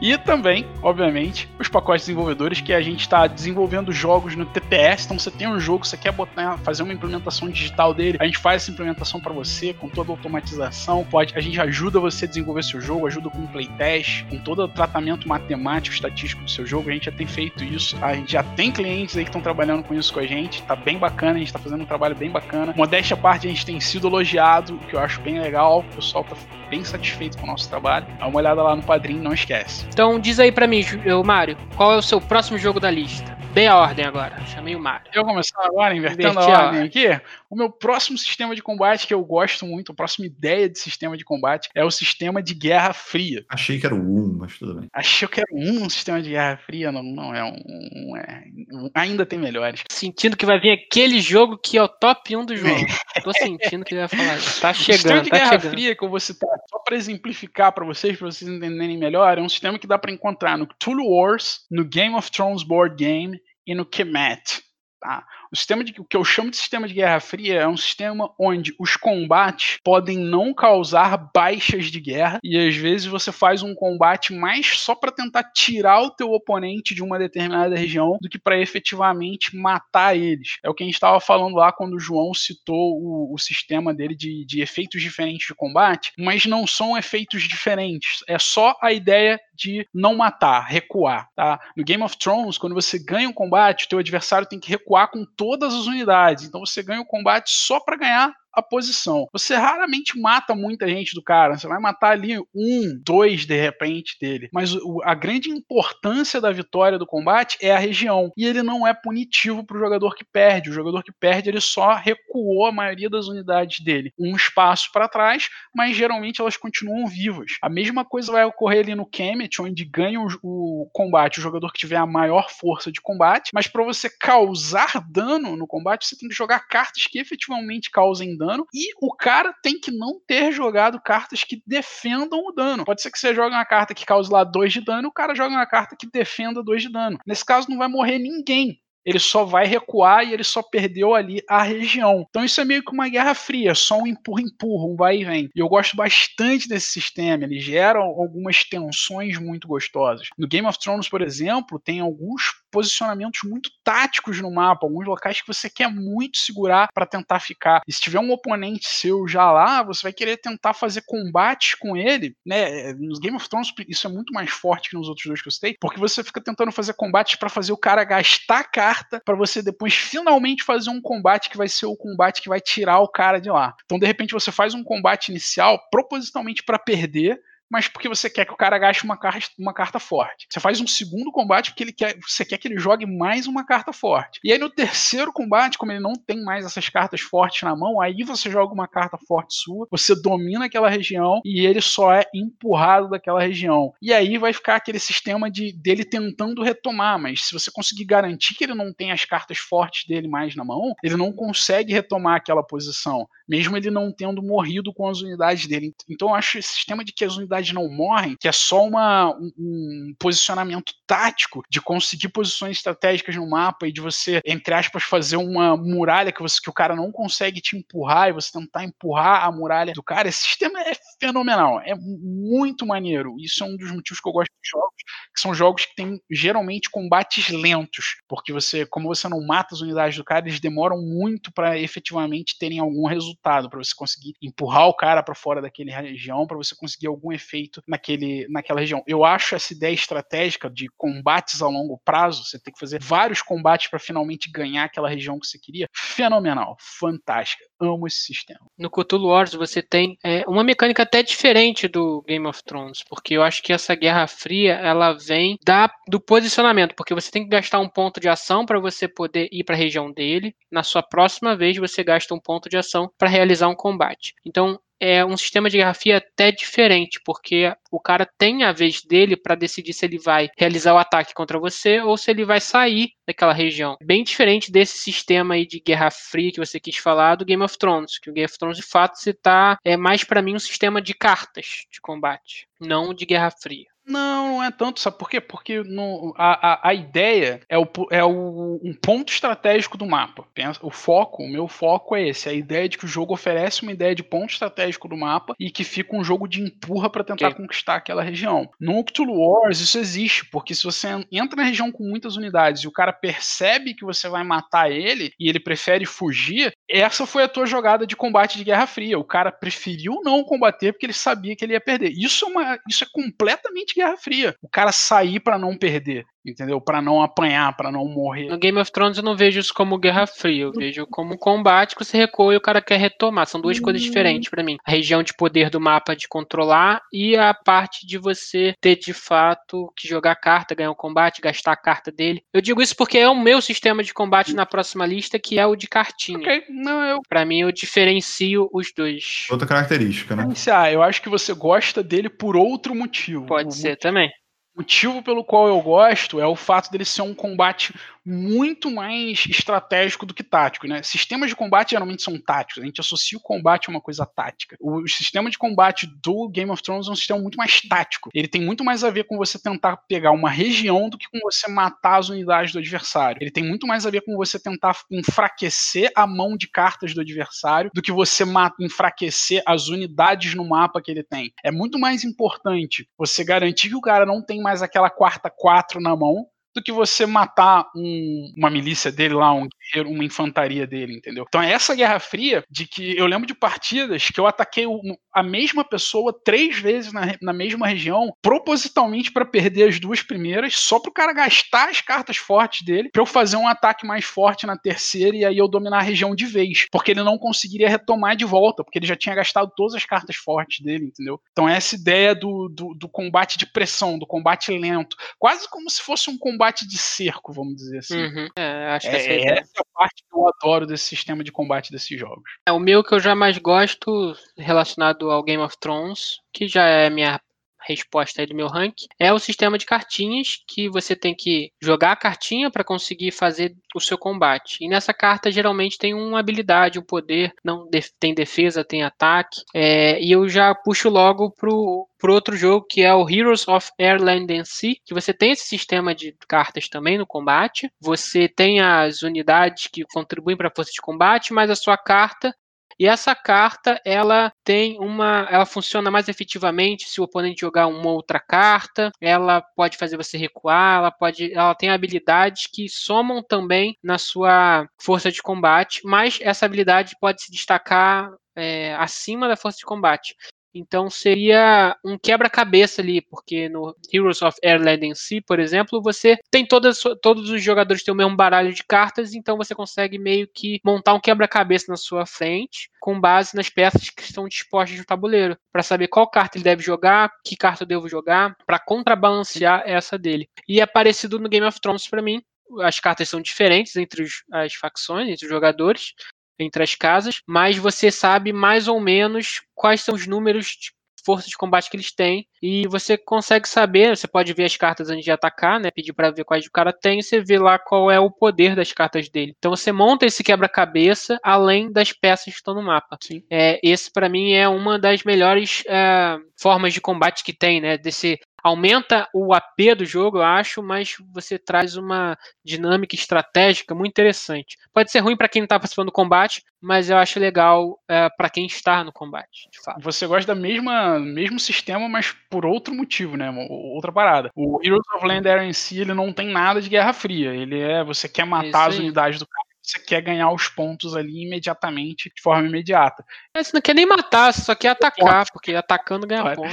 e também tem, obviamente, os pacotes desenvolvedores que a gente está desenvolvendo jogos no TPS. Então você tem um jogo, você quer botar, fazer uma implementação digital dele, a gente faz essa implementação para você com toda a automatização. Pode, a gente ajuda você a desenvolver seu jogo, ajuda com playtest, com todo o tratamento matemático, estatístico do seu jogo. A gente já tem feito isso. A gente já tem clientes aí que estão trabalhando com isso com a gente. Tá bem bacana, a gente tá fazendo um trabalho bem bacana. Modéstia à parte, a gente tem sido elogiado, o que eu acho bem legal. O pessoal tá bem satisfeito com o nosso trabalho. Dá uma olhada lá no padrinho, não esquece. Então diz aí para mim, Mário, qual é o seu próximo jogo da lista? Dê a ordem agora, chamei o Mário. Eu começar agora, invertendo a ordem aqui. O meu próximo sistema de combate que eu gosto muito, a próxima ideia de sistema de combate é o sistema de Guerra Fria. Achei que era o 1, mas tudo bem. Achei que era um, um sistema de Guerra Fria, não, não é um, é um, Ainda tem melhores. Sentindo que vai vir aquele jogo que é o top 1 do jogo. Tô sentindo que ele vai falar. Tá chegando, o sistema de tá Guerra chegando. Fria que eu vou citar, só pra exemplificar pra vocês, pra vocês entenderem melhor, é um sistema que dá pra encontrar no Cthulhu Wars, no Game of Thrones Board Game e no Kemet. Tá? O sistema de, o que eu chamo de sistema de guerra fria é um sistema onde os combates podem não causar baixas de guerra e às vezes você faz um combate mais só para tentar tirar o teu oponente de uma determinada região do que para efetivamente matar eles. É o que a gente estava falando lá quando o João citou o, o sistema dele de, de efeitos diferentes de combate, mas não são efeitos diferentes. É só a ideia de não matar, recuar, tá? No Game of Thrones, quando você ganha um combate, o teu adversário tem que recuar com todas as unidades. Então você ganha o combate só para ganhar a posição. Você raramente mata muita gente do cara. Você vai matar ali um, dois de repente dele. Mas o, a grande importância da vitória do combate é a região. E ele não é punitivo para o jogador que perde. O jogador que perde ele só recuou a maioria das unidades dele um espaço para trás, mas geralmente elas continuam vivas. A mesma coisa vai ocorrer ali no Kemet, onde ganha o, o combate o jogador que tiver a maior força de combate. Mas para você causar dano no combate, você tem que jogar cartas que efetivamente causem dano e o cara tem que não ter jogado cartas que defendam o dano. Pode ser que você jogue uma carta que cause lá 2 de dano e o cara joga uma carta que defenda 2 de dano. Nesse caso não vai morrer ninguém ele só vai recuar e ele só perdeu ali a região. Então isso é meio que uma guerra fria, só um empurra-empurra, um vai e vem. E eu gosto bastante desse sistema, ele gera algumas tensões muito gostosas. No Game of Thrones, por exemplo, tem alguns posicionamentos muito táticos no mapa, alguns locais que você quer muito segurar para tentar ficar. E se tiver um oponente seu já lá, você vai querer tentar fazer combates com ele, né? Nos Game of Thrones isso é muito mais forte que nos outros dois que eu citei, porque você fica tentando fazer combates para fazer o cara gastar cara carta para você depois finalmente fazer um combate que vai ser o combate que vai tirar o cara de lá. Então, de repente, você faz um combate inicial propositalmente para perder, mas porque você quer que o cara gaste uma, car uma carta forte. Você faz um segundo combate porque ele quer, você quer que ele jogue mais uma carta forte. E aí no terceiro combate, como ele não tem mais essas cartas fortes na mão, aí você joga uma carta forte sua, você domina aquela região e ele só é empurrado daquela região. E aí vai ficar aquele sistema de dele tentando retomar, mas se você conseguir garantir que ele não tem as cartas fortes dele mais na mão, ele não consegue retomar aquela posição, mesmo ele não tendo morrido com as unidades dele. Então eu acho esse sistema de que as unidades não morrem, que é só uma, um, um, posicionamento tático de conseguir posições estratégicas no mapa e de você, entre aspas, fazer uma muralha que, você, que o cara não consegue te empurrar e você tentar empurrar a muralha do cara. Esse <laughs> sistema é fenomenal, é muito maneiro. Isso é um dos motivos que eu gosto de jogos, que são jogos que têm geralmente combates lentos, porque você, como você não mata as unidades do cara, eles demoram muito para efetivamente terem algum resultado, para você conseguir empurrar o cara para fora daquele região, para você conseguir algum efeito feito naquele, naquela região. Eu acho essa ideia estratégica de combates a longo prazo, você tem que fazer vários combates para finalmente ganhar aquela região que você queria, fenomenal, fantástica. Amo esse sistema. No Cthulhu Wars você tem é, uma mecânica até diferente do Game of Thrones, porque eu acho que essa Guerra Fria ela vem da, do posicionamento, porque você tem que gastar um ponto de ação para você poder ir para a região dele. Na sua próxima vez você gasta um ponto de ação para realizar um combate. Então é um sistema de guerra fria até diferente, porque o cara tem a vez dele para decidir se ele vai realizar o ataque contra você ou se ele vai sair daquela região. Bem diferente desse sistema aí de guerra fria que você quis falar do Game of Thrones, que o Game of Thrones de fato se tá é mais para mim um sistema de cartas de combate, não de guerra fria. Não, não é tanto, sabe por quê? Porque no, a, a, a, ideia é, o, é o, um ponto estratégico do mapa. Pensa, o foco, o meu foco é esse: a ideia de que o jogo oferece uma ideia de ponto estratégico do mapa e que fica um jogo de empurra para tentar okay. conquistar aquela região. No Cthulhu Wars, isso existe, porque se você entra na região com muitas unidades e o cara percebe que você vai matar ele e ele prefere fugir, essa foi a tua jogada de combate de Guerra Fria. O cara preferiu não combater porque ele sabia que ele ia perder. Isso é, uma, isso é completamente Guerra Fria. O cara sair para não perder entendeu? Para não apanhar, para não morrer. No Game of Thrones eu não vejo isso como guerra fria, eu vejo como combate que você recua e o cara quer retomar. São duas coisas diferentes para mim. A região de poder do mapa de controlar e a parte de você ter de fato que jogar carta, ganhar um combate, gastar a carta dele. Eu digo isso porque é o meu sistema de combate na próxima lista, que é o de cartinha. Ok, não, eu. Pra mim eu diferencio os dois. Outra característica, né? Ah, eu acho que você gosta dele por outro motivo. Pode ser também motivo pelo qual eu gosto é o fato dele ser um combate muito mais estratégico do que tático, né? Sistemas de combate geralmente são táticos, a gente associa o combate a uma coisa tática. O sistema de combate do Game of Thrones é um sistema muito mais tático. Ele tem muito mais a ver com você tentar pegar uma região do que com você matar as unidades do adversário. Ele tem muito mais a ver com você tentar enfraquecer a mão de cartas do adversário do que você enfraquecer as unidades no mapa que ele tem. É muito mais importante você garantir que o cara não tem mais aquela quarta quatro na mão do que você matar um, uma milícia dele lá, um guerreiro, uma infantaria dele, entendeu? Então é essa Guerra Fria de que eu lembro de partidas que eu ataquei a mesma pessoa três vezes na, na mesma região, propositalmente para perder as duas primeiras, só pro cara gastar as cartas fortes dele, para eu fazer um ataque mais forte na terceira e aí eu dominar a região de vez, porque ele não conseguiria retomar de volta, porque ele já tinha gastado todas as cartas fortes dele, entendeu? Então essa ideia do, do, do combate de pressão, do combate lento, quase como se fosse um combate combate de cerco, vamos dizer assim. Uhum. É, acho que é, essa, essa é a parte que eu adoro desse sistema de combate desses jogos. É, o meu que eu já mais gosto relacionado ao Game of Thrones, que já é minha resposta aí do meu rank, é o sistema de cartinhas que você tem que jogar a cartinha para conseguir fazer o seu combate. E nessa carta geralmente tem uma habilidade, um poder, não tem defesa, tem ataque. É, e eu já puxo logo pro pro outro jogo que é o Heroes of Airland and Sea, que você tem esse sistema de cartas também no combate. Você tem as unidades que contribuem para a força de combate, mas a sua carta e essa carta, ela tem uma, ela funciona mais efetivamente se o oponente jogar uma outra carta, ela pode fazer você recuar, ela pode, ela tem habilidades que somam também na sua força de combate, mas essa habilidade pode se destacar é, acima da força de combate. Então seria um quebra-cabeça ali, porque no Heroes of Airland em si, por exemplo, você tem todas, todos os jogadores têm o mesmo baralho de cartas, então você consegue meio que montar um quebra-cabeça na sua frente, com base nas peças que estão dispostas no tabuleiro, para saber qual carta ele deve jogar, que carta eu devo jogar, para contrabalancear essa dele. E é parecido no Game of Thrones para mim, as cartas são diferentes entre as facções, entre os jogadores, entre as casas, mas você sabe mais ou menos quais são os números de força de combate que eles têm e você consegue saber, você pode ver as cartas antes de atacar, né, pedir para ver quais o cara tem e você vê lá qual é o poder das cartas dele. Então você monta esse quebra-cabeça além das peças que estão no mapa. Sim. É, esse para mim é uma das melhores é, formas de combate que tem, né, desse aumenta o AP do jogo, eu acho, mas você traz uma dinâmica estratégica muito interessante. Pode ser ruim para quem não está participando do combate, mas eu acho legal é, para quem está no combate, de fato. Você gosta da mesma mesmo sistema, mas por outro motivo, né? Outra parada. O Heroes of Land em si, ele não tem nada de Guerra Fria. Ele é, você quer matar as unidades do cara você quer ganhar os pontos ali imediatamente, de forma imediata. Você não quer nem matar, você só quer atacar, porque atacando ganha ponto.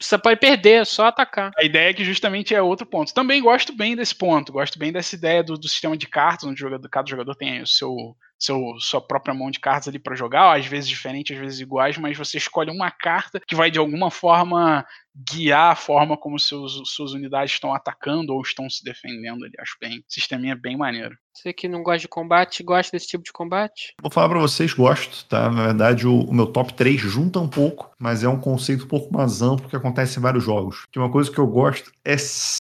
Você pode perder, é só atacar. A ideia é que justamente é outro ponto. Também gosto bem desse ponto, gosto bem dessa ideia do, do sistema de cartas, onde jogador, cada jogador tem o seu, seu, sua própria mão de cartas ali para jogar, às vezes diferentes, às vezes iguais, mas você escolhe uma carta que vai de alguma forma guiar a forma como seus, suas unidades estão atacando ou estão se defendendo ali. Acho bem, o sistema é bem maneiro. Você que não gosta de combate, gosta desse tipo de combate? Vou falar para vocês, gosto, tá? Na verdade, o, o, meu top 3 junta um pouco, mas é um conceito um pouco mais amplo que acontece em vários jogos. Que uma coisa que eu gosto é se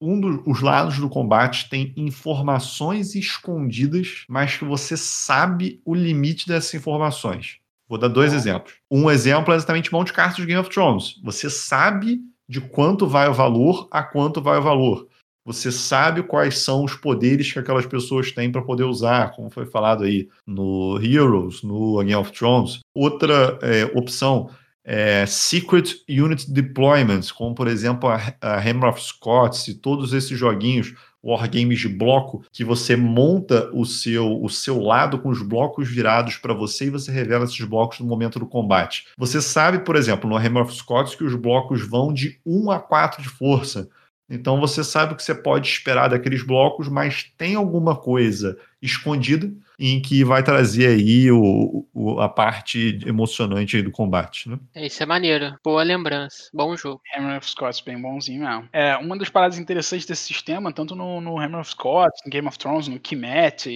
um dos lados do combate tem informações escondidas, mas que você sabe o limite dessas informações. Vou dar dois exemplos. Um exemplo é exatamente mão de cartas de Game of Thrones. Você sabe de quanto vai o valor a quanto vai o valor. Você sabe quais são os poderes que aquelas pessoas têm para poder usar, como foi falado aí no Heroes, no Game of Thrones. Outra é, opção é, Secret Unit Deployments, como por exemplo a, a Hammer of Scots e todos esses joguinhos, wargames de bloco, que você monta o seu, o seu lado com os blocos virados para você e você revela esses blocos no momento do combate. Você sabe, por exemplo, no Hammer of Scots que os blocos vão de 1 a 4 de força. Então você sabe o que você pode esperar daqueles blocos, mas tem alguma coisa escondida em que vai trazer aí o, o, a parte emocionante do combate, né? É, isso é maneiro. Boa lembrança. Bom jogo. Hammer of Scots, bem bonzinho mesmo. É, uma das paradas interessantes desse sistema, tanto no, no Hammer of Scots, no Game of Thrones, no Kimet,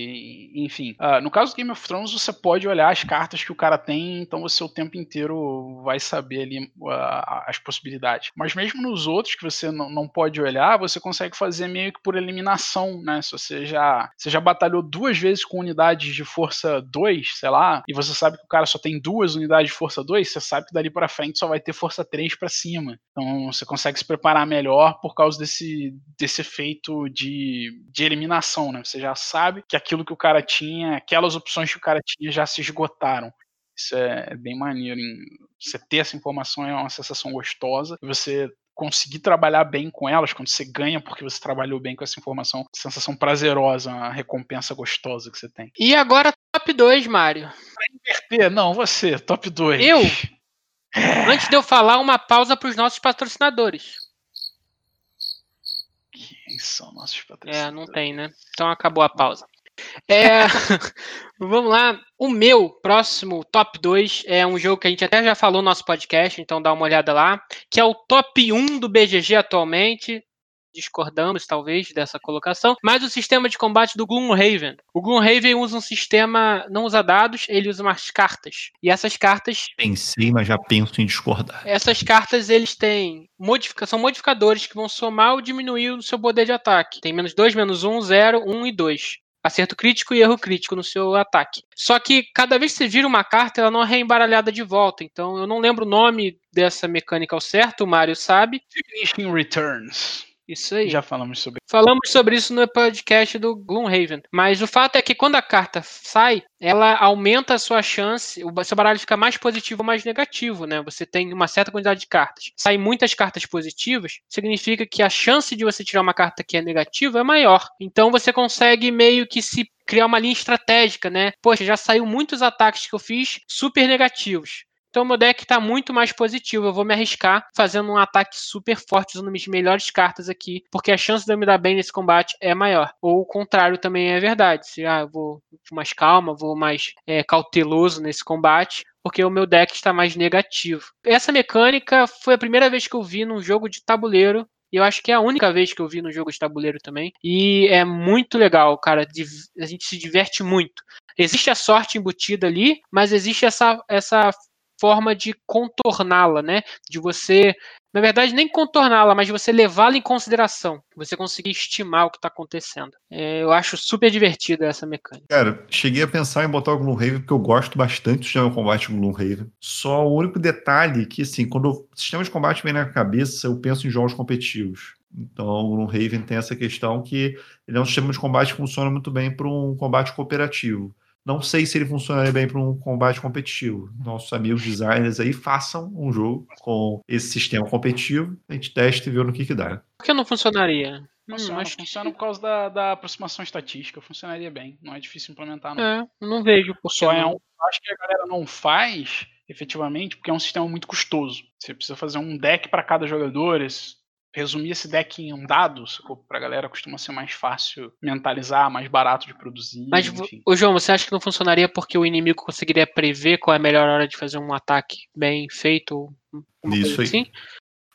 enfim. Uh, no caso do Game of Thrones, você pode olhar as cartas que o cara tem, então você o tempo inteiro vai saber ali uh, as possibilidades. Mas mesmo nos outros que você não, não pode olhar, você consegue fazer meio que por eliminação, né? Se você já, você já batalhou duas vezes com unidades de força 2, sei lá, e você sabe que o cara só tem duas unidades de força 2, você sabe que dali para frente só vai ter força 3 para cima. Então você consegue se preparar melhor por causa desse, desse efeito de, de eliminação, né? Você já sabe que aquilo que o cara tinha, aquelas opções que o cara tinha já se esgotaram. Isso é bem maneiro. Você ter essa informação é uma sensação gostosa. Você conseguir trabalhar bem com elas, quando você ganha porque você trabalhou bem com essa informação, sensação prazerosa, uma recompensa gostosa que você tem. E agora top 2, Mário. Pra inverter, não, você, top 2. Eu? É. Antes de eu falar, uma pausa para os nossos patrocinadores. Quem são nossos patrocinadores? É, não tem, né? Então acabou a pausa. É, <laughs> vamos lá. O meu próximo top 2 é um jogo que a gente até já falou no nosso podcast, então dá uma olhada lá, que é o top 1 do BGG atualmente. Discordamos, talvez, dessa colocação, mas o sistema de combate do Gloomhaven. O Gloomhaven usa um sistema, não usa dados, ele usa umas cartas. E essas cartas. Pensei, mas já penso em discordar. Essas cartas, eles têm. Modifica, são modificadores que vão somar ou diminuir o seu poder de ataque. Tem menos 2, menos 1, 0, 1 e 2 acerto crítico e erro crítico no seu ataque. Só que cada vez que você vira uma carta, ela não é reembaralhada de volta. Então eu não lembro o nome dessa mecânica ao certo, o Mário sabe. Finishing Returns. Isso aí. Já falamos sobre Falamos sobre isso no podcast do Gloomhaven. Mas o fato é que quando a carta sai, ela aumenta a sua chance, o seu baralho fica mais positivo ou mais negativo, né? Você tem uma certa quantidade de cartas. Sai muitas cartas positivas, significa que a chance de você tirar uma carta que é negativa é maior. Então você consegue meio que se criar uma linha estratégica, né? Poxa, já saiu muitos ataques que eu fiz super negativos Então meu deck tá muito mais positivo. Eu vou me arriscar fazendo um ataque super forte, usando minhas melhores cartas aqui, porque a chance de eu me dar bem nesse combate é maior. Ou o contrário também é verdade. Se ah, eu vou mais calma, vou mais é, cauteloso nesse combate, porque o meu deck está mais negativo. Essa mecânica foi a primeira vez que eu vi num jogo de tabuleiro e eu acho que é a única vez que eu vi no jogo de tabuleiro também. E é muito legal, cara. A gente se diverte muito. Existe a sorte embutida ali, mas existe essa, essa forma de contorná-la, né? De você, na verdade, nem contorná-la, mas de você levá-la em consideração. Você conseguir estimar o que está acontecendo. É, eu acho super divertida essa mecânica. Cara, cheguei a pensar em botar o Gloomhaven porque eu gosto bastante do sistema de combate Gloomhaven. Só o único detalhe que, assim, quando o sistema de combate vem na cabeça, eu penso em jogos competitivos. Então, o Gloomhaven tem essa questão que ele é um sistema de combate que funciona muito bem para um combate cooperativo. Não sei se ele funcionaria bem para um combate competitivo. Nossos amigos designers aí façam um jogo com esse sistema competitivo, a gente testa e vê no que, que dá. Por que não funcionaria? Funciona, hum, acho funciona que... por causa da, da, aproximação estatística, funcionaria bem. Não é difícil implementar, não. É, não vejo por Só é um, acho que a galera não faz efetivamente porque é um sistema muito custoso. Você precisa fazer um deck para cada jogador, resumir esse deck em um dado, pra galera costuma ser mais fácil mentalizar, mais barato de produzir. Mas, o João, você acha que não funcionaria porque o inimigo conseguiria prever qual é a melhor hora de fazer um ataque bem feito? Isso aí. Assim?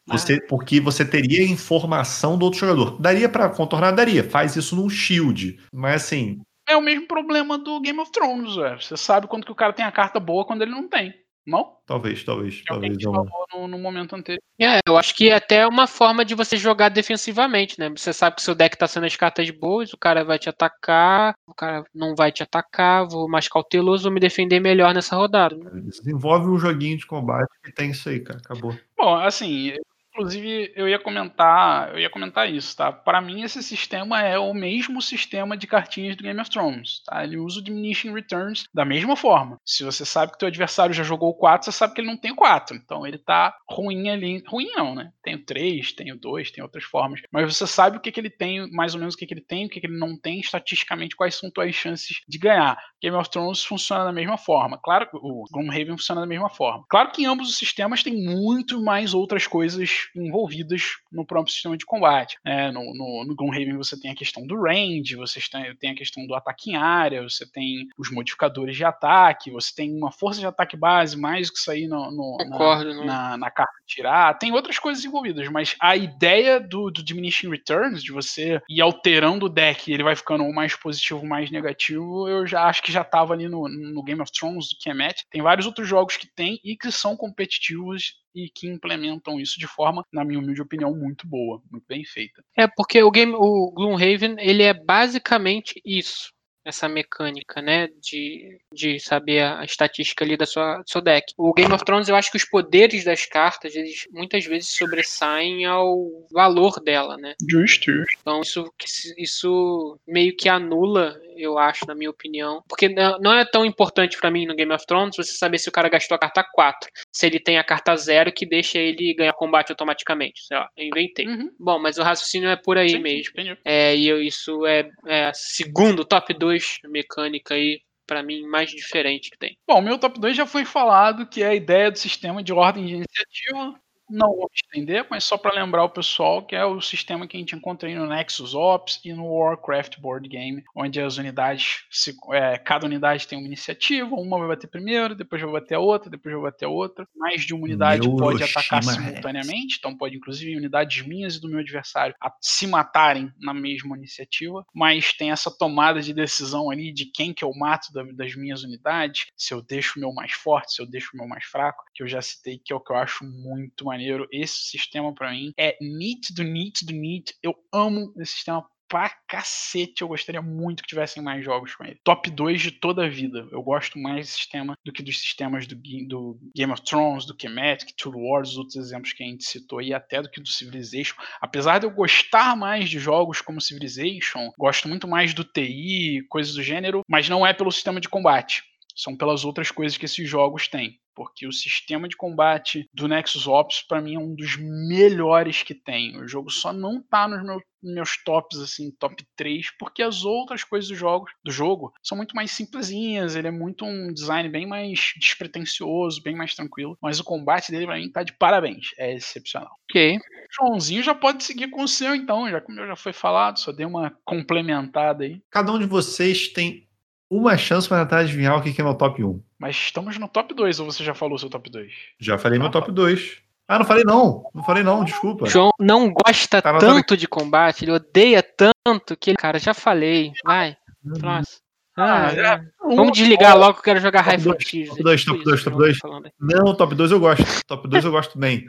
Você, ah. Porque você teria informação do outro jogador. Daria para contornar? Daria. Faz isso num shield. Mas assim. É o mesmo problema do Game of Thrones, velho. Você sabe quando que o cara tem a carta boa quando ele não tem. Não? Talvez, talvez. É talvez não. No, no, momento anterior. É, eu acho que é até uma forma de você jogar defensivamente, né? Você sabe que seu deck tá sendo as cartas boas, o cara vai te atacar, o cara não vai te atacar, vou mais cauteloso, vou me defender melhor nessa rodada. Desenvolve um joguinho de combate que tem isso aí, cara. Acabou. Bom, assim, Inclusive, eu ia comentar, eu ia comentar isso, tá? Para mim, esse sistema é o mesmo sistema de cartinhas do Game of Thrones, tá? Ele usa o diminishing returns da mesma forma. Se você sabe que teu adversário já jogou 4, você sabe que ele não tem 4. Então ele tá ruim ali. Ruim não, né? Tenho 3, tenho 2, tem outras formas. Mas você sabe o que, que ele tem, mais ou menos o que, que ele tem, o que, que ele não tem, estatisticamente, quais são tuas chances de ganhar. Game of Thrones funciona da mesma forma. Claro, o Gloomhaven funciona da mesma forma. Claro que em ambos os sistemas tem muito mais outras coisas envolvidas no próprio sistema de combate. É, no, no, no Gloomhaven você tem a questão do range, você tem a questão do ataque em área, você tem os modificadores de ataque, você tem uma força de ataque base mais do que isso aí no, no Concordo, na, na, na, carta tirar. Tem outras coisas envolvidas, mas a ideia do, do Diminishing Returns, de você ir alterando o deck e ele vai ficando mais positivo ou mais negativo, eu já acho que já estava ali no, no Game of Thrones, do Kemet. Tem vários outros jogos que tem e que são competitivos e que implementam isso de forma, na minha humilde opinião, muito boa, muito bem feita. É, porque o game, o Gloomhaven, ele é basicamente isso essa mecânica, né, de, de saber a estatística ali da sua do seu deck. O Game of Thrones, eu acho que os poderes das cartas, eles muitas vezes sobressaem ao valor dela, né? Justo. Então isso, isso meio que anula eu acho, na minha opinião. Porque não é tão importante para mim no Game of Thrones você saber se o cara gastou a carta 4. Se ele tem a carta 0 que deixa ele ganhar combate automaticamente. Sei lá, eu inventei. Uhum. Bom, mas o raciocínio é por aí Sim, mesmo. É, e eu, isso é, é segundo top 2 mecânica aí para mim, mais diferente que tem. Bom, meu top 2 já foi falado, que é a ideia do sistema de ordem de iniciativa não vou estender, mas só para lembrar o pessoal que é o sistema que a gente encontra aí no Nexus Ops e no Warcraft Board Game, onde as unidades, se, é, cada unidade tem uma iniciativa, uma vai bater primeiro, depois vai bater a outra, depois vai bater a outra. Mais de uma unidade meu pode atacar simultaneamente, então pode inclusive unidades minhas e do meu adversário se matarem na mesma iniciativa, mas tem essa tomada de decisão ali de quem que eu mato das minhas unidades, se eu deixo o meu mais forte, se eu deixo o meu mais fraco, que eu já citei que é o que eu acho muito mais maneiro. Esse sistema para mim é nítido, nítido, nítido. Eu amo esse sistema pra cacete. Eu gostaria muito que tivessem mais jogos com ele. Top 2 de toda a vida. Eu gosto mais desse sistema do que dos sistemas do, do Game of Thrones, do Kemetic, Tool Wars, os outros exemplos que a gente citou aí, até do que do Civilization. Apesar de eu gostar mais de jogos como Civilization, gosto muito mais do TI, coisas do gênero, mas não é pelo sistema de combate são pelas outras coisas que esses jogos têm. Porque o sistema de combate do Nexus Ops, para mim, é um dos melhores que tem. O jogo só não tá nos meus, meus tops, assim, top 3, porque as outras coisas do jogo, do jogo são muito mais simplesinhas. Ele é muito um design bem mais despretensioso, bem mais tranquilo. Mas o combate dele, pra mim, tá de parabéns. É excepcional. Ok. Joãozinho já pode seguir com o seu, então, já como já foi falado, só dei uma complementada aí. Cada um de vocês tem uma chance para tentar adivinhar o que que é meu top 1. Mas estamos no top 2, ou você já falou seu top 2? Já falei meu top 2. Ah, não falei não. Não falei não, desculpa. João não gosta Tá tanto de combate, ele odeia tanto que ele. Cara, já falei. Vai, próximo. Ah, Ah, já- Vamos desligar logo que eu quero jogar High Frontiers. top dois, É top dois, isso que top eu tô dois. falando aí. Não, top 2 eu gosto. Top 2 eu gosto bem.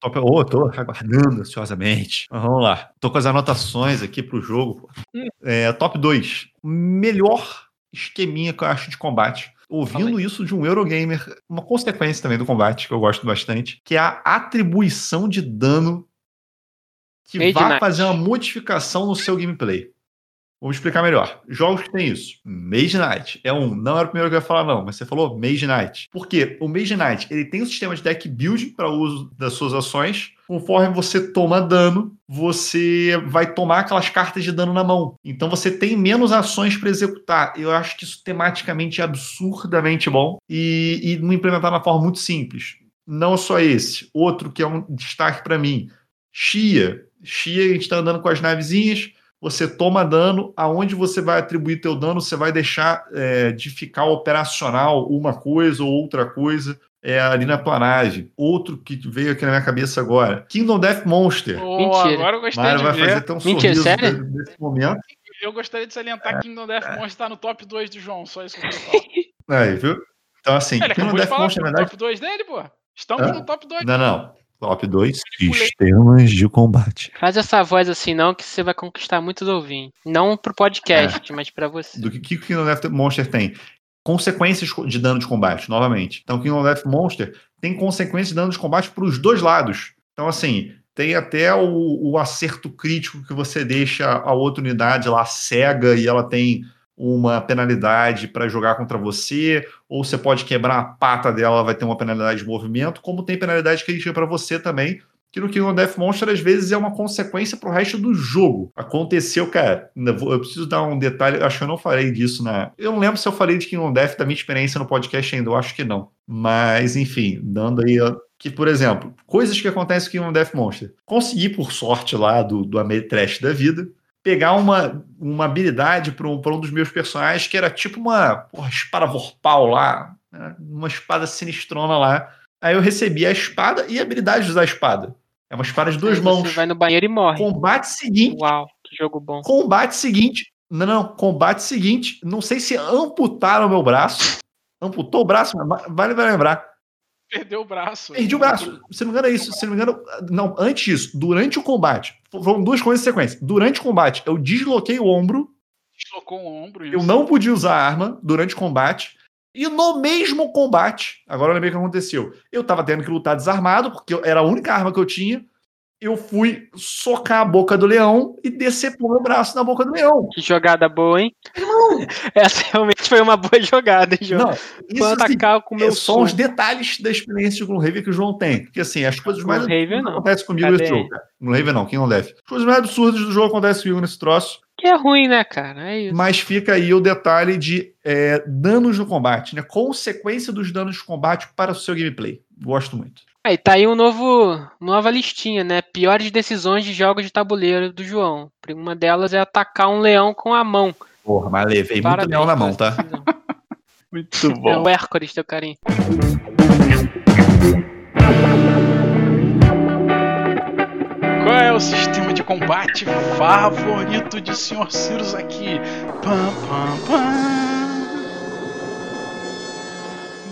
Top... Oh, tô aguardando ansiosamente. Mas vamos lá. Tô com as anotações aqui pro jogo. Hum. É, top 2. Melhor esqueminha que eu acho de combate. Ouvindo isso de um Eurogamer, uma consequência também do combate, que eu gosto bastante, que é a atribuição de dano que vai fazer uma modificação no seu gameplay. Vou explicar melhor. Jogos que tem isso. Mage Knight é um. Não era o primeiro que eu ia falar, não, mas você falou Mage Knight. Por quê? O Mage Knight ele tem um sistema de deck build para uso das suas ações. Conforme você toma dano, você vai tomar aquelas cartas de dano na mão. Então você tem menos ações para executar. Eu acho que isso tematicamente é absurdamente bom e, e implementar de uma forma muito simples. Não só esse. Outro que é um destaque para mim. Chia. Chia, a gente está andando com as navezinhas você toma dano, aonde você vai atribuir teu dano, você vai deixar é, de ficar operacional uma coisa ou outra coisa é, ali na planagem. Outro que veio aqui na minha cabeça agora, Kingdom Death Monster. Oh, Mentira. agora eu gostei Mário de vai ver. fazer até um Mentira, sorriso sério? nesse momento. Eu gostaria de É. salientar que Kingdom Death Monster tá no top 2 do João, só isso que eu falar. <laughs> Aí, viu? Então, assim, Ele Kingdom Death falar Monster, que na é o verdade. top 2 dele, pô. Estamos Hã? no top 2. Não, não. Top 2. Pulei. Sistemas de combate. Faz essa voz assim, não, que você vai conquistar muitos ouvintes. Não pro podcast, mas pra você. do que, que o Kingdom Death Monster tem? Consequências de dano de combate, novamente. Então, o Kingdom Death Monster tem consequências de dano de combate para os dois lados. Então, assim, tem até o, o acerto crítico que você deixa a outra unidade lá cega e ela tem uma penalidade para jogar contra você, ou você pode quebrar a pata dela, vai ter uma penalidade de movimento, como tem penalidade crítica para você também, que no Kingdom Death Monster às vezes é uma consequência pro resto do jogo. Aconteceu, cara, eu preciso dar um detalhe, acho que eu não falei disso na. Eu não lembro se eu falei de Kingdom Death da minha experiência no podcast ainda, eu acho que não. Mas, enfim, dando aí. Que, por exemplo, coisas que acontecem com Kingdom Death Monster. Consegui, por sorte, lá do, do Ameritrash da vida, pegar uma, uma habilidade para um, pra um dos meus personagens que era tipo uma porra, espada vorpal lá, né? uma espada sinistrona lá. Aí eu recebi a espada e a habilidade de usar a espada. É uma espada de duas Aí mãos. Você vai no banheiro e morre. Combate seguinte. Uau, que jogo bom. Combate seguinte. Não, não. Combate seguinte. Não sei se amputaram o meu braço. Amputou o braço, mas vale lembrar. Perdeu o braço. Perdi o braço. Se não me engano, é isso. Se não me engano, não. Antes disso, durante o combate. Foram duas coisas em sequência. Durante o combate, eu desloquei o ombro. Deslocou o ombro. Eu isso. não podia usar a arma durante o combate. E no mesmo combate, agora eu lembrei o que aconteceu. Eu tava tendo que lutar desarmado, porque eu- era a única arma que eu tinha. Eu fui socar a boca do leão e decepou meu braço na boca do leão. Que jogada boa, hein? <laughs> Essa realmente foi uma boa jogada, hein, João? Não, isso assim, com o meu é só os detalhes da experiência de Gloomhaven que o João tem. Porque assim, as coisas mais absurdas não. acontecem comigo Cadê? nesse jogo, cara. Gloomhaven não, quem não deve. As coisas mais absurdas do jogo acontecem comigo nesse troço. Que é ruim, né, cara? É isso. Mas fica aí o detalhe de é, danos no combate, né? Consequência dos danos de combate para o seu gameplay. Gosto muito. Aí tá aí um novo, nova listinha, né? Piores decisões de jogos de tabuleiro do João. Uma delas é atacar um leão com a mão. Porra, mas levei muito Parabéns leão na mão, tá? <laughs> Muito É bom. o Hércules, teu carinho. Qual é o sistema de combate favorito de Sr. Cirus aqui? Pam, pam, pam.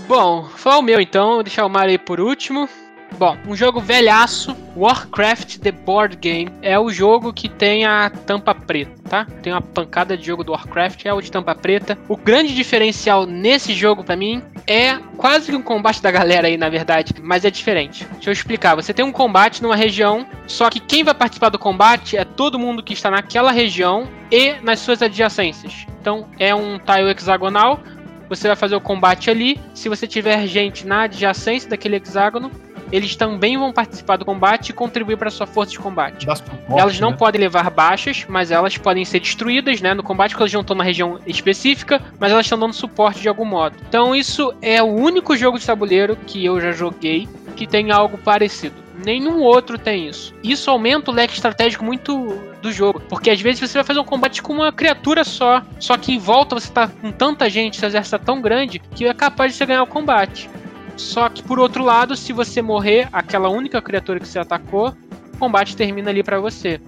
Bom, foi o meu então, vou deixar o Mario aí por último. Bom, um jogo velhaço, Warcraft The Board Game, é o jogo que tem a tampa preta, tá? Tem uma pancada de jogo do Warcraft, é o de tampa preta. O grande diferencial nesse jogo pra mim é quase que um combate da galera aí, na verdade, mas é diferente. Deixa eu explicar. Você tem um combate numa região, só que quem vai participar do combate é todo mundo que está naquela região e nas suas adjacências. Então é um tile hexagonal você vai fazer o combate ali. Se você tiver gente na adjacência daquele hexágono, eles também vão participar do combate e contribuir para sua força de combate. Suporte, Elas não né? podem levar baixas, mas elas podem ser destruídas, né, no combate, porque elas não estão na região específica, mas elas estão dando suporte de algum modo. Então isso é o único jogo de tabuleiro que eu já joguei que tem algo parecido. Nenhum outro tem isso. Isso aumenta o leque estratégico muito do jogo, porque às vezes você vai fazer um combate com uma criatura só, só que em volta você tá com tanta gente, seu exército tá tão grande que é capaz de você ganhar o combate. Só que por outro lado, se você morrer, aquela única criatura que você atacou, o combate termina ali pra você.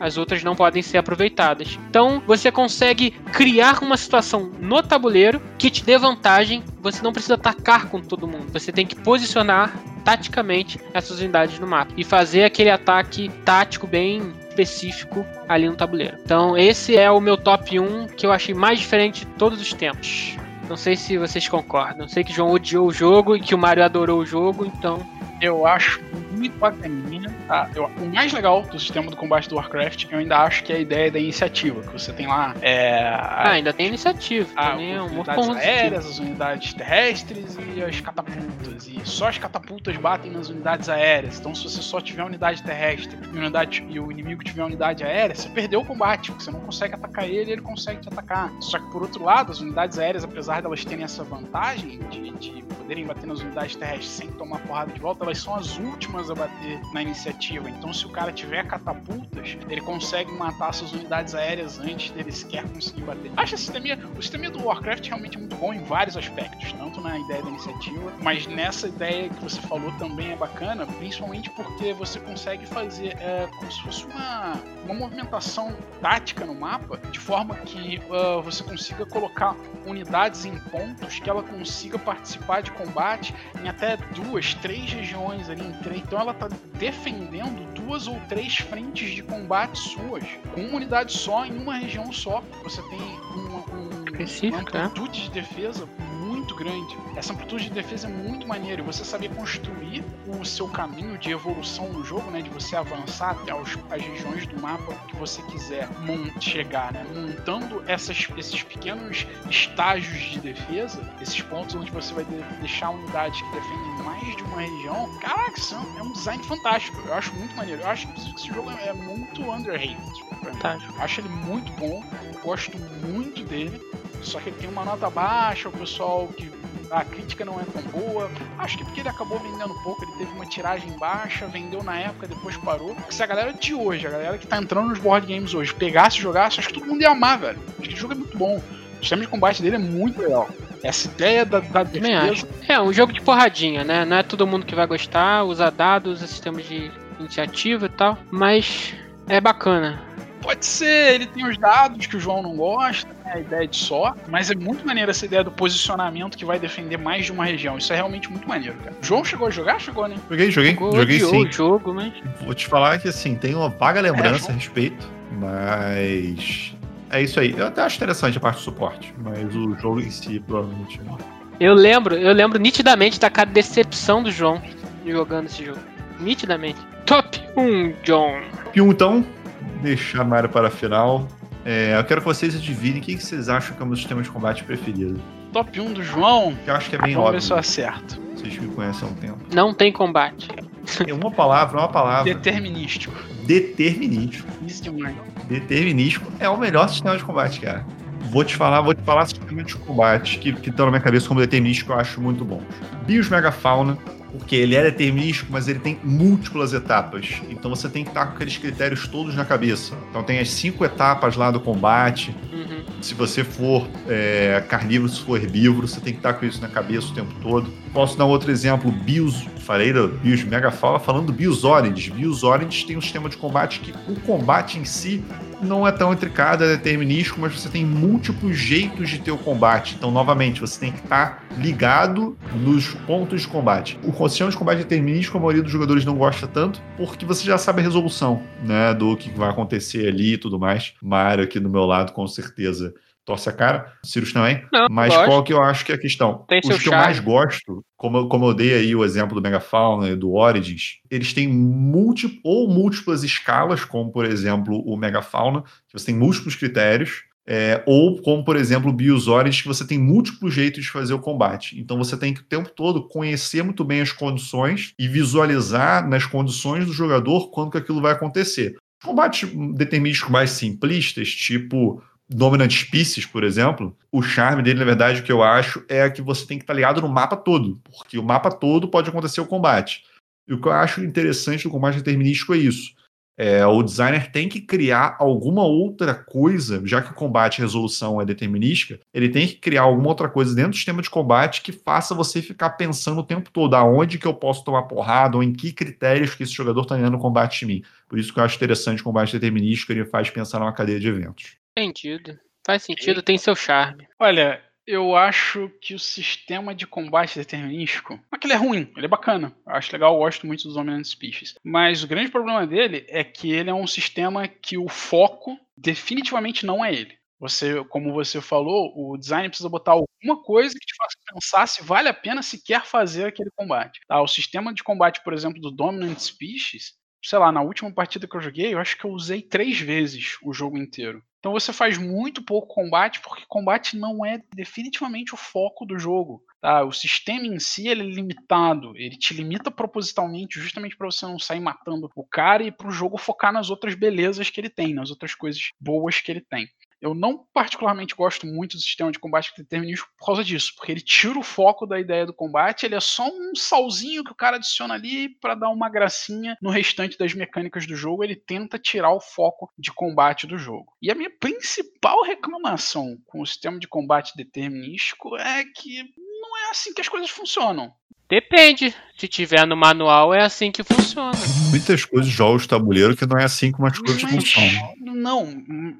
As outras não podem ser aproveitadas. Então você consegue criar uma situação no tabuleiro que te dê vantagem. Você não precisa atacar com todo mundo. Você tem que posicionar taticamente essas unidades no mapa e fazer aquele ataque tático bem específico ali no tabuleiro. Então esse é o meu top 1 que eu achei mais diferente de todos os tempos. Não sei se vocês concordam. Sei que o João odiou o jogo e que o Mario adorou o jogo, então Eu acho muito bacaninha. Tá? Eu- o mais legal do sistema do combate do Warcraft, eu ainda acho que é a ideia da iniciativa. Que você tem lá é, Ah, ainda tem iniciativa. a- também é um as outro unidades aéreas, as unidades terrestres e as catapultas. E só as catapultas batem nas unidades aéreas. Então, se você só tiver unidade terrestre e, unidade, e o inimigo tiver unidade aérea, você perdeu o combate. Porque você não consegue atacar ele, ele consegue te atacar. Só que, por outro lado, as unidades aéreas, apesar delas terem essa vantagem de, de poderem bater nas unidades terrestres sem tomar porrada de volta, elas são as últimas a bater na iniciativa. Então, se o cara tiver catapultas, ele consegue matar suas unidades aéreas antes dele sequer conseguir bater. Acho sistema, o sistema do Warcraft realmente é muito bom em vários aspectos, tanto na ideia da iniciativa, mas nessa ideia que você falou também é bacana, principalmente porque você consegue fazer é, como se fosse uma, uma movimentação tática no mapa, de forma que ah, você consiga colocar unidades em pontos que ela consiga participar de combate em até duas, três regiões ali em três. Então ela tá defendendo duas ou três frentes de combate suas, com uma unidade só em uma região só. Você tem uma, um- uma amplitude de defesa muito grande. Essa amplitude de defesa é muito maneira. E você saber construir o seu caminho de evolução no jogo, né? De você avançar até os- as regiões do mapa que você quiser chegar, né? Montando essas, esses pequenos estágios de defesa, esses pontos onde você vai de- deixar unidades que defendem mais de uma região. Caraca, isso é um- é um design fantástico. Eu acho muito maneiro. Eu acho que esse jogo é muito underrated. Fantástico. Acho ele muito bom, gosto muito dele. Só que ele tem uma nota baixa, o pessoal que a crítica não é tão boa. Acho que porque ele acabou vendendo pouco, ele teve uma tiragem baixa, vendeu na época, depois parou. Porque se a galera de hoje, a galera que tá entrando nos board games hoje, pegasse e jogasse, acho que todo mundo ia amar, velho. Acho que o jogo é muito bom. O sistema de combate dele é muito legal. Essa ideia da, da defesa. É, um jogo de porradinha, né? Não é todo mundo que vai gostar, usa dados, sistemas de iniciativa e tal, mas é bacana. Pode ser, ele tem os dados que o João não gosta, a ideia de só, mas é muito maneiro essa ideia do posicionamento que vai defender mais de uma região. Isso é realmente muito maneiro, cara. O João chegou a jogar? Chegou, né? Joguei, joguei, Jogou, joguei sim. o jogo, mas Vou te falar que assim, tem uma vaga lembrança João. a respeito, mas. É isso aí. Eu até acho interessante a parte do suporte, mas o jogo em si, provavelmente. não. eu lembro, eu lembro nitidamente da cara de decepção do João jogando esse jogo. Nitidamente. Top 1, John. E um, então, deixar Mario para a final. É, eu quero que vocês adivinhem o que vocês acham que é o meu sistema de combate preferido. Top 1 do João. Que eu acho que é bem Vamos ver óbvio. se eu acerto. Vocês me conhecem há um tempo. Não tem combate. É uma palavra, uma palavra. Determinístico. Determinístico. Isso demais. Determinístico é o melhor sistema de combate, cara. Vou te falar, vou te falar sistema de combate que, que estão na minha cabeça como determinístico, eu acho muito bom. Bios Megafauna, porque ele é determinístico, mas ele tem múltiplas etapas. Então você tem que estar com aqueles critérios todos na cabeça. Então tem as cinco etapas lá do combate. Uhum. Se você for é, carnívoro, se for herbívoro, você tem que estar com isso na cabeça o tempo todo. Posso dar um outro exemplo, Bios, falei da Bios Megafauna, falando do Bios Orange. Bios Orange tem um sistema de combate que o combate em si não é tão intricado, é determinístico, mas você tem múltiplos jeitos de ter o combate. Então, novamente, você tem que estar ligado nos pontos de combate. O sistema de combate determinístico, a maioria dos jogadores não gosta tanto, porque você já sabe a resolução, né, do que vai acontecer ali e tudo mais. Mário aqui do meu lado, com certeza, torce a cara. Sirius também. Não, Mas gosto. qual que eu acho que é a questão? Tem Os que eu charme. mais gosto, como, eu- como eu dei aí o exemplo do Megafauna e do Origins, eles têm múltiplo, ou múltiplas escalas, como por exemplo o Megafauna, que você tem múltiplos critérios. É, ou como, por exemplo, o Bios Origins, que você tem múltiplos jeitos de fazer o combate. Então você tem que o tempo todo conhecer muito bem as condições e visualizar nas condições do jogador quando que aquilo vai acontecer. Combates determinísticos mais simplistas, tipo Dominant Species, por exemplo, o charme dele, na verdade, o que eu acho é que você tem que estar ligado no mapa todo, porque o mapa todo pode acontecer o combate. E o que eu acho interessante do combate determinístico é isso. É, o designer tem que criar alguma outra coisa, já que o combate resolução é determinística, ele tem que criar alguma outra coisa dentro do sistema de combate que faça você ficar pensando o tempo todo aonde que eu posso tomar porrada ou em que critérios que esse jogador está ganhando no combate de mim. Por isso que eu acho interessante o combate determinístico, ele faz pensar numa cadeia de eventos. Entendido. Faz sentido, tem seu charme. Olha, eu acho que o sistema de combate determinístico. Não é que ele é ruim, ele é bacana. Eu acho legal, eu gosto muito dos Dominant Species. Mas o grande problema dele é que ele é um sistema que o foco definitivamente não é ele. Você, como você falou, o design precisa botar alguma coisa que te faça pensar se vale a pena sequer fazer aquele combate. Tá? O sistema de combate, por exemplo, do Dominant Species, sei lá, na última partida que eu joguei, eu acho que eu usei três vezes o jogo inteiro. Então você faz muito pouco combate, porque combate não é definitivamente o foco do jogo. Tá? O sistema em si é limitado, ele te limita propositalmente, justamente para você não sair matando o cara e para o jogo focar nas outras belezas que ele tem, nas outras coisas boas que ele tem. Eu não particularmente gosto muito do sistema de combate determinístico por causa disso, porque ele tira o foco da ideia do combate, ele é só um salzinho que o cara adiciona ali para dar uma gracinha no restante das mecânicas do jogo, ele tenta tirar o foco de combate do jogo. E a minha principal reclamação com o sistema de combate determinístico é que não é assim que as coisas funcionam. Depende. Se tiver no manual, é assim que funciona. Muitas coisas jogos de tabuleiro que não é assim como as coisas Mas, funcionam. Não,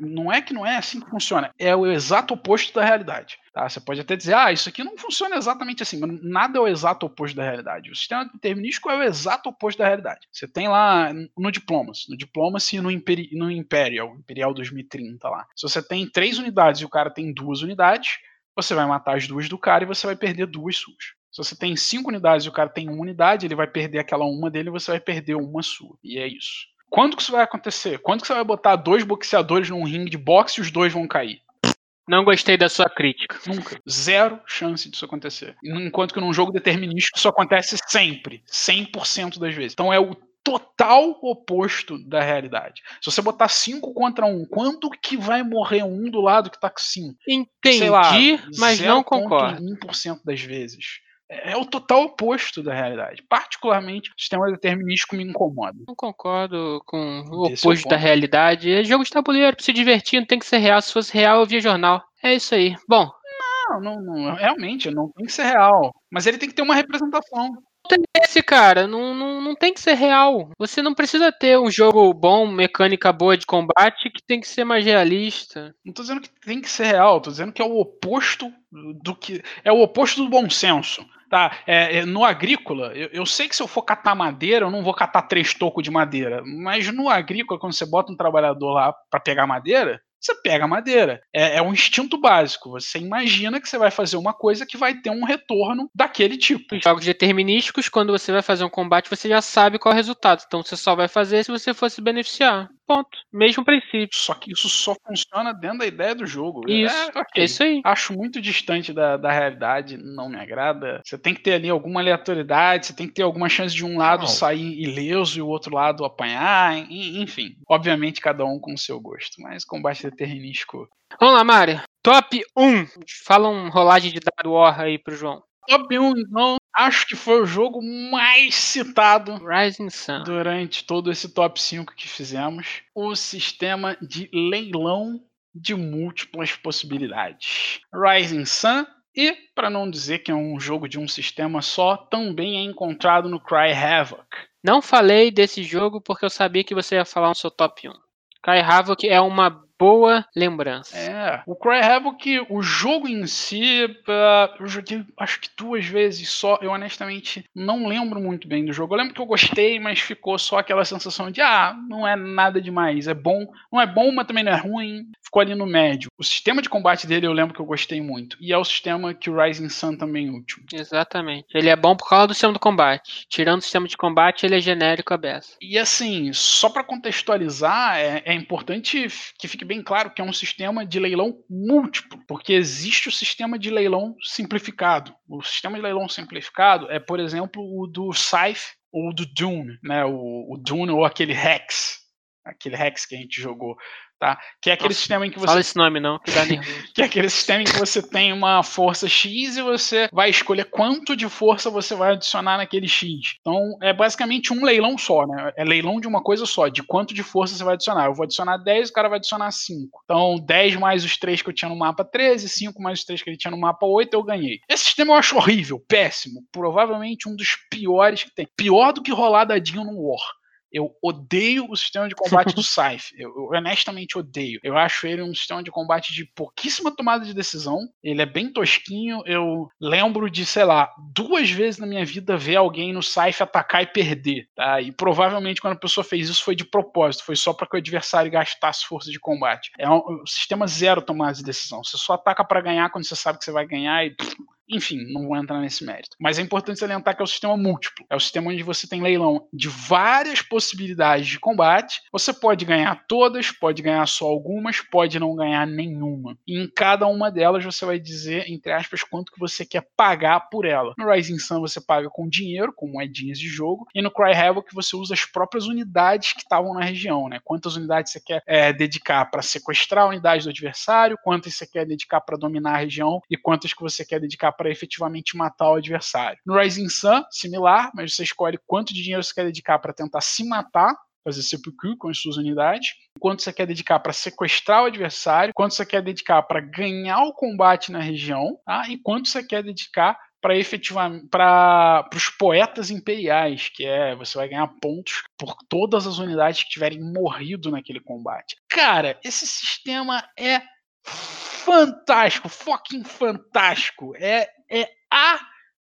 não é que não é assim que funciona. É o exato oposto da realidade. Tá? Você pode até dizer, ah, isso aqui não funciona exatamente assim, mas nada é o exato oposto da realidade. O sistema determinístico é o exato oposto da realidade. Você tem lá no Diplomacy, no Diplomacy e no, Imperi no Imperial, Imperial 2030 lá. Se você tem três unidades e o cara tem duas unidades, você vai matar as duas do cara e você vai perder duas suas. Se você tem cinco unidades e o cara tem uma unidade, ele vai perder aquela uma dele e você vai perder uma sua. E é isso. Quando que isso vai acontecer? Quando que você vai botar dois boxeadores num ringue de boxe e os dois vão cair? Não gostei da sua crítica. Nunca. Zero chance disso acontecer. Enquanto que num jogo determinístico isso acontece sempre. 100% das vezes. Então é o total oposto da realidade. Se você botar 5 contra 1, um, quanto que vai morrer um do lado que tá com 5? Entendi, lá, mas não concordo. 1% das vezes é o total oposto da realidade. Particularmente, o sistema determinístico me incomoda. Não concordo com o oposto é o da realidade. É jogo de tabuleiro, pra se divertir, não tem que ser real. Se fosse real, eu via jornal. É isso aí. Bom. Não, não, não realmente, não tem que ser real. Mas ele tem que ter uma representação esse, cara. Não, não, não tem que ser real. Você não precisa ter um jogo bom, mecânica boa de combate, que tem que ser mais realista. Não tô dizendo que tem que ser real, tô dizendo que é o oposto do que. É o oposto do bom senso. Tá, é, é, no agrícola, eu, eu, sei que se eu for catar madeira, eu não vou catar três tocos de madeira. Mas no agrícola, quando você bota um trabalhador lá para pegar madeira, você pega madeira. É, é, um instinto básico. Você imagina que você vai fazer uma coisa que vai ter um retorno daquele tipo. Em jogos determinísticos, quando você vai fazer um combate, você já sabe qual é o resultado. Então você só vai fazer se você for se beneficiar. Ponto. Mesmo princípio. Só que isso só funciona dentro da ideia do jogo. Isso. É, okay. isso aí. Acho muito distante da, da realidade, não me agrada. Você tem que ter ali alguma aleatoriedade, você tem que ter alguma chance de um lado não. sair ileso e o outro lado apanhar. Enfim. Obviamente, cada um com o seu gosto. Mas combate determinístico. Vamos lá, Mário. Top 1. Fala um rolagem de dado War aí pro João. Top 1, então, acho que foi o jogo mais citado Rising Sun. durante todo esse top 5 que fizemos. O sistema de leilão de múltiplas possibilidades. Rising Sun e, para não dizer que é um jogo de um sistema só, também é encontrado no Cry Havoc. Não falei desse jogo porque eu sabia que você ia falar no seu top 1. Cry Havoc é uma boa lembrança. É. O Cry Havoc, o jogo em si, uh, eu joguei acho que duas vezes só. Eu honestamente não lembro muito bem do jogo. Eu lembro que eu gostei, mas ficou só aquela sensação de ah, não é nada demais. É bom, não é bom, mas também não é ruim. Ficou ali no médio. O sistema de combate dele eu lembro que eu gostei muito. E é o sistema que o Rising Sun também último. Exatamente. Ele é bom por causa do sistema do combate. Tirando o sistema de combate, ele é genérico a beça. E assim, só para contextualizar, é, é importante que fique bem claro que é um sistema de leilão múltiplo, porque existe o sistema de leilão simplificado. O sistema de leilão simplificado é, por exemplo, o do Scythe ou do Dune, né? O, o Dune ou aquele Hex, aquele Hex que a gente jogou tá? Que é aquele Nossa, sistema em que você Fala esse nome não, que dá <laughs> que é aquele sistema em que você tem uma força X e você vai escolher quanto de força você vai adicionar naquele X. Então é basicamente um leilão só, né? É leilão de uma coisa só, de quanto de força você vai adicionar. Eu vou adicionar 10, o cara vai adicionar 5. Então 10 mais os 3 que eu tinha no mapa 13, 5 mais os 3 que ele tinha no mapa 8, eu ganhei. Esse sistema eu acho horrível, péssimo. Provavelmente um dos piores que tem. Pior do que rolar dadinho no War. Eu odeio o sistema de combate do <laughs> Scythe. Eu, eu, honestamente odeio. Eu acho ele um sistema de combate de pouquíssima tomada de decisão. Ele é bem tosquinho. Eu lembro de, sei lá, duas vezes na minha vida ver alguém no Scythe atacar e perder. Tá? E provavelmente quando a pessoa fez isso foi de propósito. Foi só para que o adversário gastasse força de combate. É um, um sistema zero tomada de decisão. Você só ataca para ganhar quando você sabe que você vai ganhar e. Pff, enfim, não vou entrar nesse mérito. Mas é importante salientar que é o sistema múltiplo. É o sistema onde você tem leilão de várias possibilidades de combate. Você pode ganhar todas, pode ganhar só algumas, pode não ganhar nenhuma. E em cada uma delas você vai dizer, entre aspas, quanto que você quer pagar por ela. No Rising Sun você paga com dinheiro, com moedinhas de jogo. E no Cry Havoc você usa as próprias unidades que estavam na região, né? Quantas unidades você quer é, dedicar para sequestrar a unidade do adversário, quantas você quer dedicar para dominar a região e quantas que você quer dedicar para efetivamente matar o adversário. No Rising Sun, similar, mas você escolhe quanto de dinheiro você quer dedicar para tentar se matar, fazer seppuku com as suas unidades, quanto você quer dedicar para sequestrar o adversário, quanto você quer dedicar para ganhar o combate na região, tá? e quanto você quer dedicar para efetivamente para os poetas imperiais, que é você vai ganhar pontos por todas as unidades que tiverem morrido naquele combate. Cara, esse sistema é fantástico, fucking fantástico. É, é a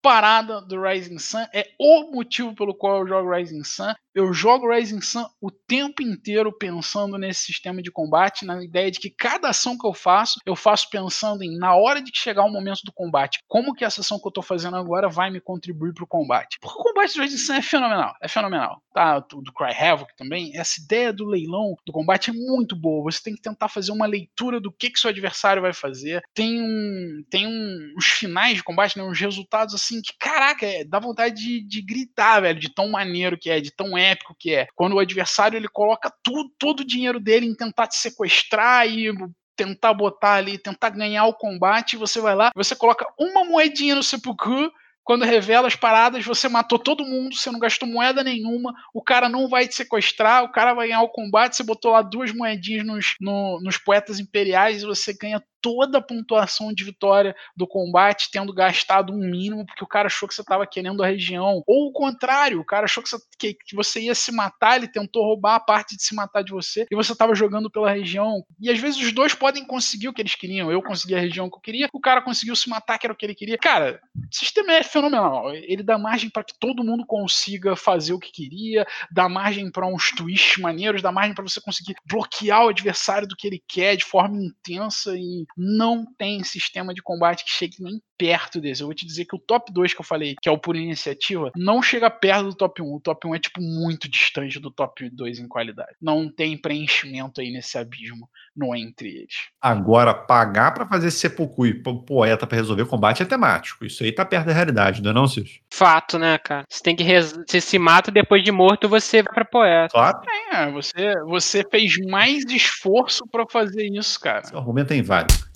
parada do Rising Sun, é o motivo pelo qual eu jogo Rising Sun. Eu jogo Rising Sun o tempo inteiro pensando nesse sistema de combate, na ideia de que cada ação que eu faço, eu faço pensando em, na hora de chegar o momento do combate, como que essa ação que eu tô fazendo agora vai me contribuir pro combate. Porque o combate do Rising Sun é fenomenal, é fenomenal. Tá, do, Cry Havoc também, essa ideia do leilão do combate é muito boa. Você tem que tentar fazer uma leitura do que que seu adversário vai fazer. Tem um, tem um, uns finais de combate, né, uns resultados assim que, caraca, é, dá vontade de, de gritar, velho, de tão maneiro que é, de tão épico que é. Quando o adversário ele coloca tudo, todo o dinheiro dele em tentar te sequestrar e tentar botar ali, tentar ganhar o combate, você vai lá, você coloca uma moedinha no sepulcro quando revela as paradas, você matou todo mundo, você não gastou moeda nenhuma, o cara não vai te sequestrar, o cara vai ganhar o combate, você botou lá duas moedinhas nos, no, nos poetas imperiais e você ganha toda a pontuação de vitória do combate, tendo gastado um mínimo, porque o cara achou que você estava querendo a região. Ou o contrário, o cara achou que você, que, que você, ia se matar, ele tentou roubar a parte de se matar de você, e você estava jogando pela região. E às vezes os dois podem conseguir o que eles queriam. Eu consegui a região que eu queria, o cara conseguiu se matar, que era o que ele queria. Cara, o sistema é fenomenal. Ele dá margem para que todo mundo consiga fazer o que queria, dá margem para uns twists maneiros, dá margem para você conseguir bloquear o adversário do que ele quer de forma intensa e não tem sistema de combate que chegue nem perto desse. Eu vou te dizer que o top 2 que eu falei, que é o por iniciativa, não chega perto do top 1. O top 1 é, tipo, muito distante do top 2 em qualidade. Não tem preenchimento aí nesse abismo no entre eles. Agora, pagar para fazer sepulcro e poeta para resolver o combate é temático. Isso aí tá perto da realidade, não é não, Cis? Fato, né, cara? Você tem que res... você se mata depois de morto, você vai pra poeta. Claro. É, você, você fez mais esforço para fazer isso, cara. Seu argumento é inválido.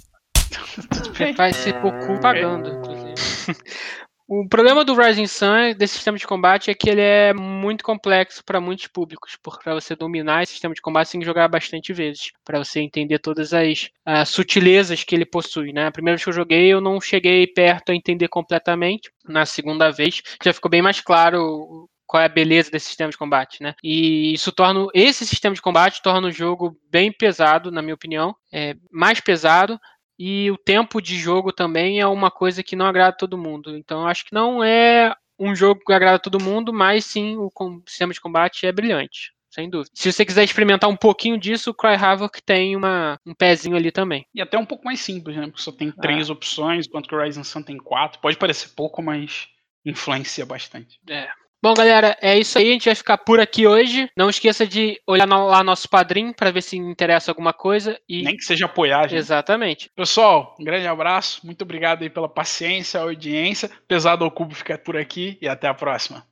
Você faz sepulcro pagando, inclusive. <laughs> O problema do Rising Sun, desse sistema de combate, é que ele é muito complexo para muitos públicos. Porque para você dominar esse sistema de combate, você tem que jogar bastante vezes. para você entender todas as uh, sutilezas que ele possui. Né? A primeira vez que eu joguei, eu não cheguei perto a entender completamente. Na segunda vez, já ficou bem mais claro qual é a beleza desse sistema de combate, né? E isso torna esse sistema de combate torna o jogo bem pesado, na minha opinião, é mais pesado, e o tempo de jogo também é uma coisa que não agrada todo mundo. Então acho que não é um jogo que agrada todo mundo, mas sim o sistema de combate é brilhante. Sem dúvida. Se você quiser experimentar um pouquinho disso, o Cry Havoc tem uma, um pezinho ali também. E até um pouco mais simples, né? Porque só tem três opções, enquanto que o Rising Sun tem quatro. Pode parecer pouco, mas influencia bastante. É. Bom, galera, é isso aí. A gente vai ficar por aqui hoje. Não esqueça de olhar lá nosso padrinho para ver se interessa alguma coisa. E... Nem que seja apoiar, gente. Exatamente. Pessoal, um grande abraço. Muito obrigado aí pela paciência, audiência. Pesado ao Cubo fica por aqui e até a próxima.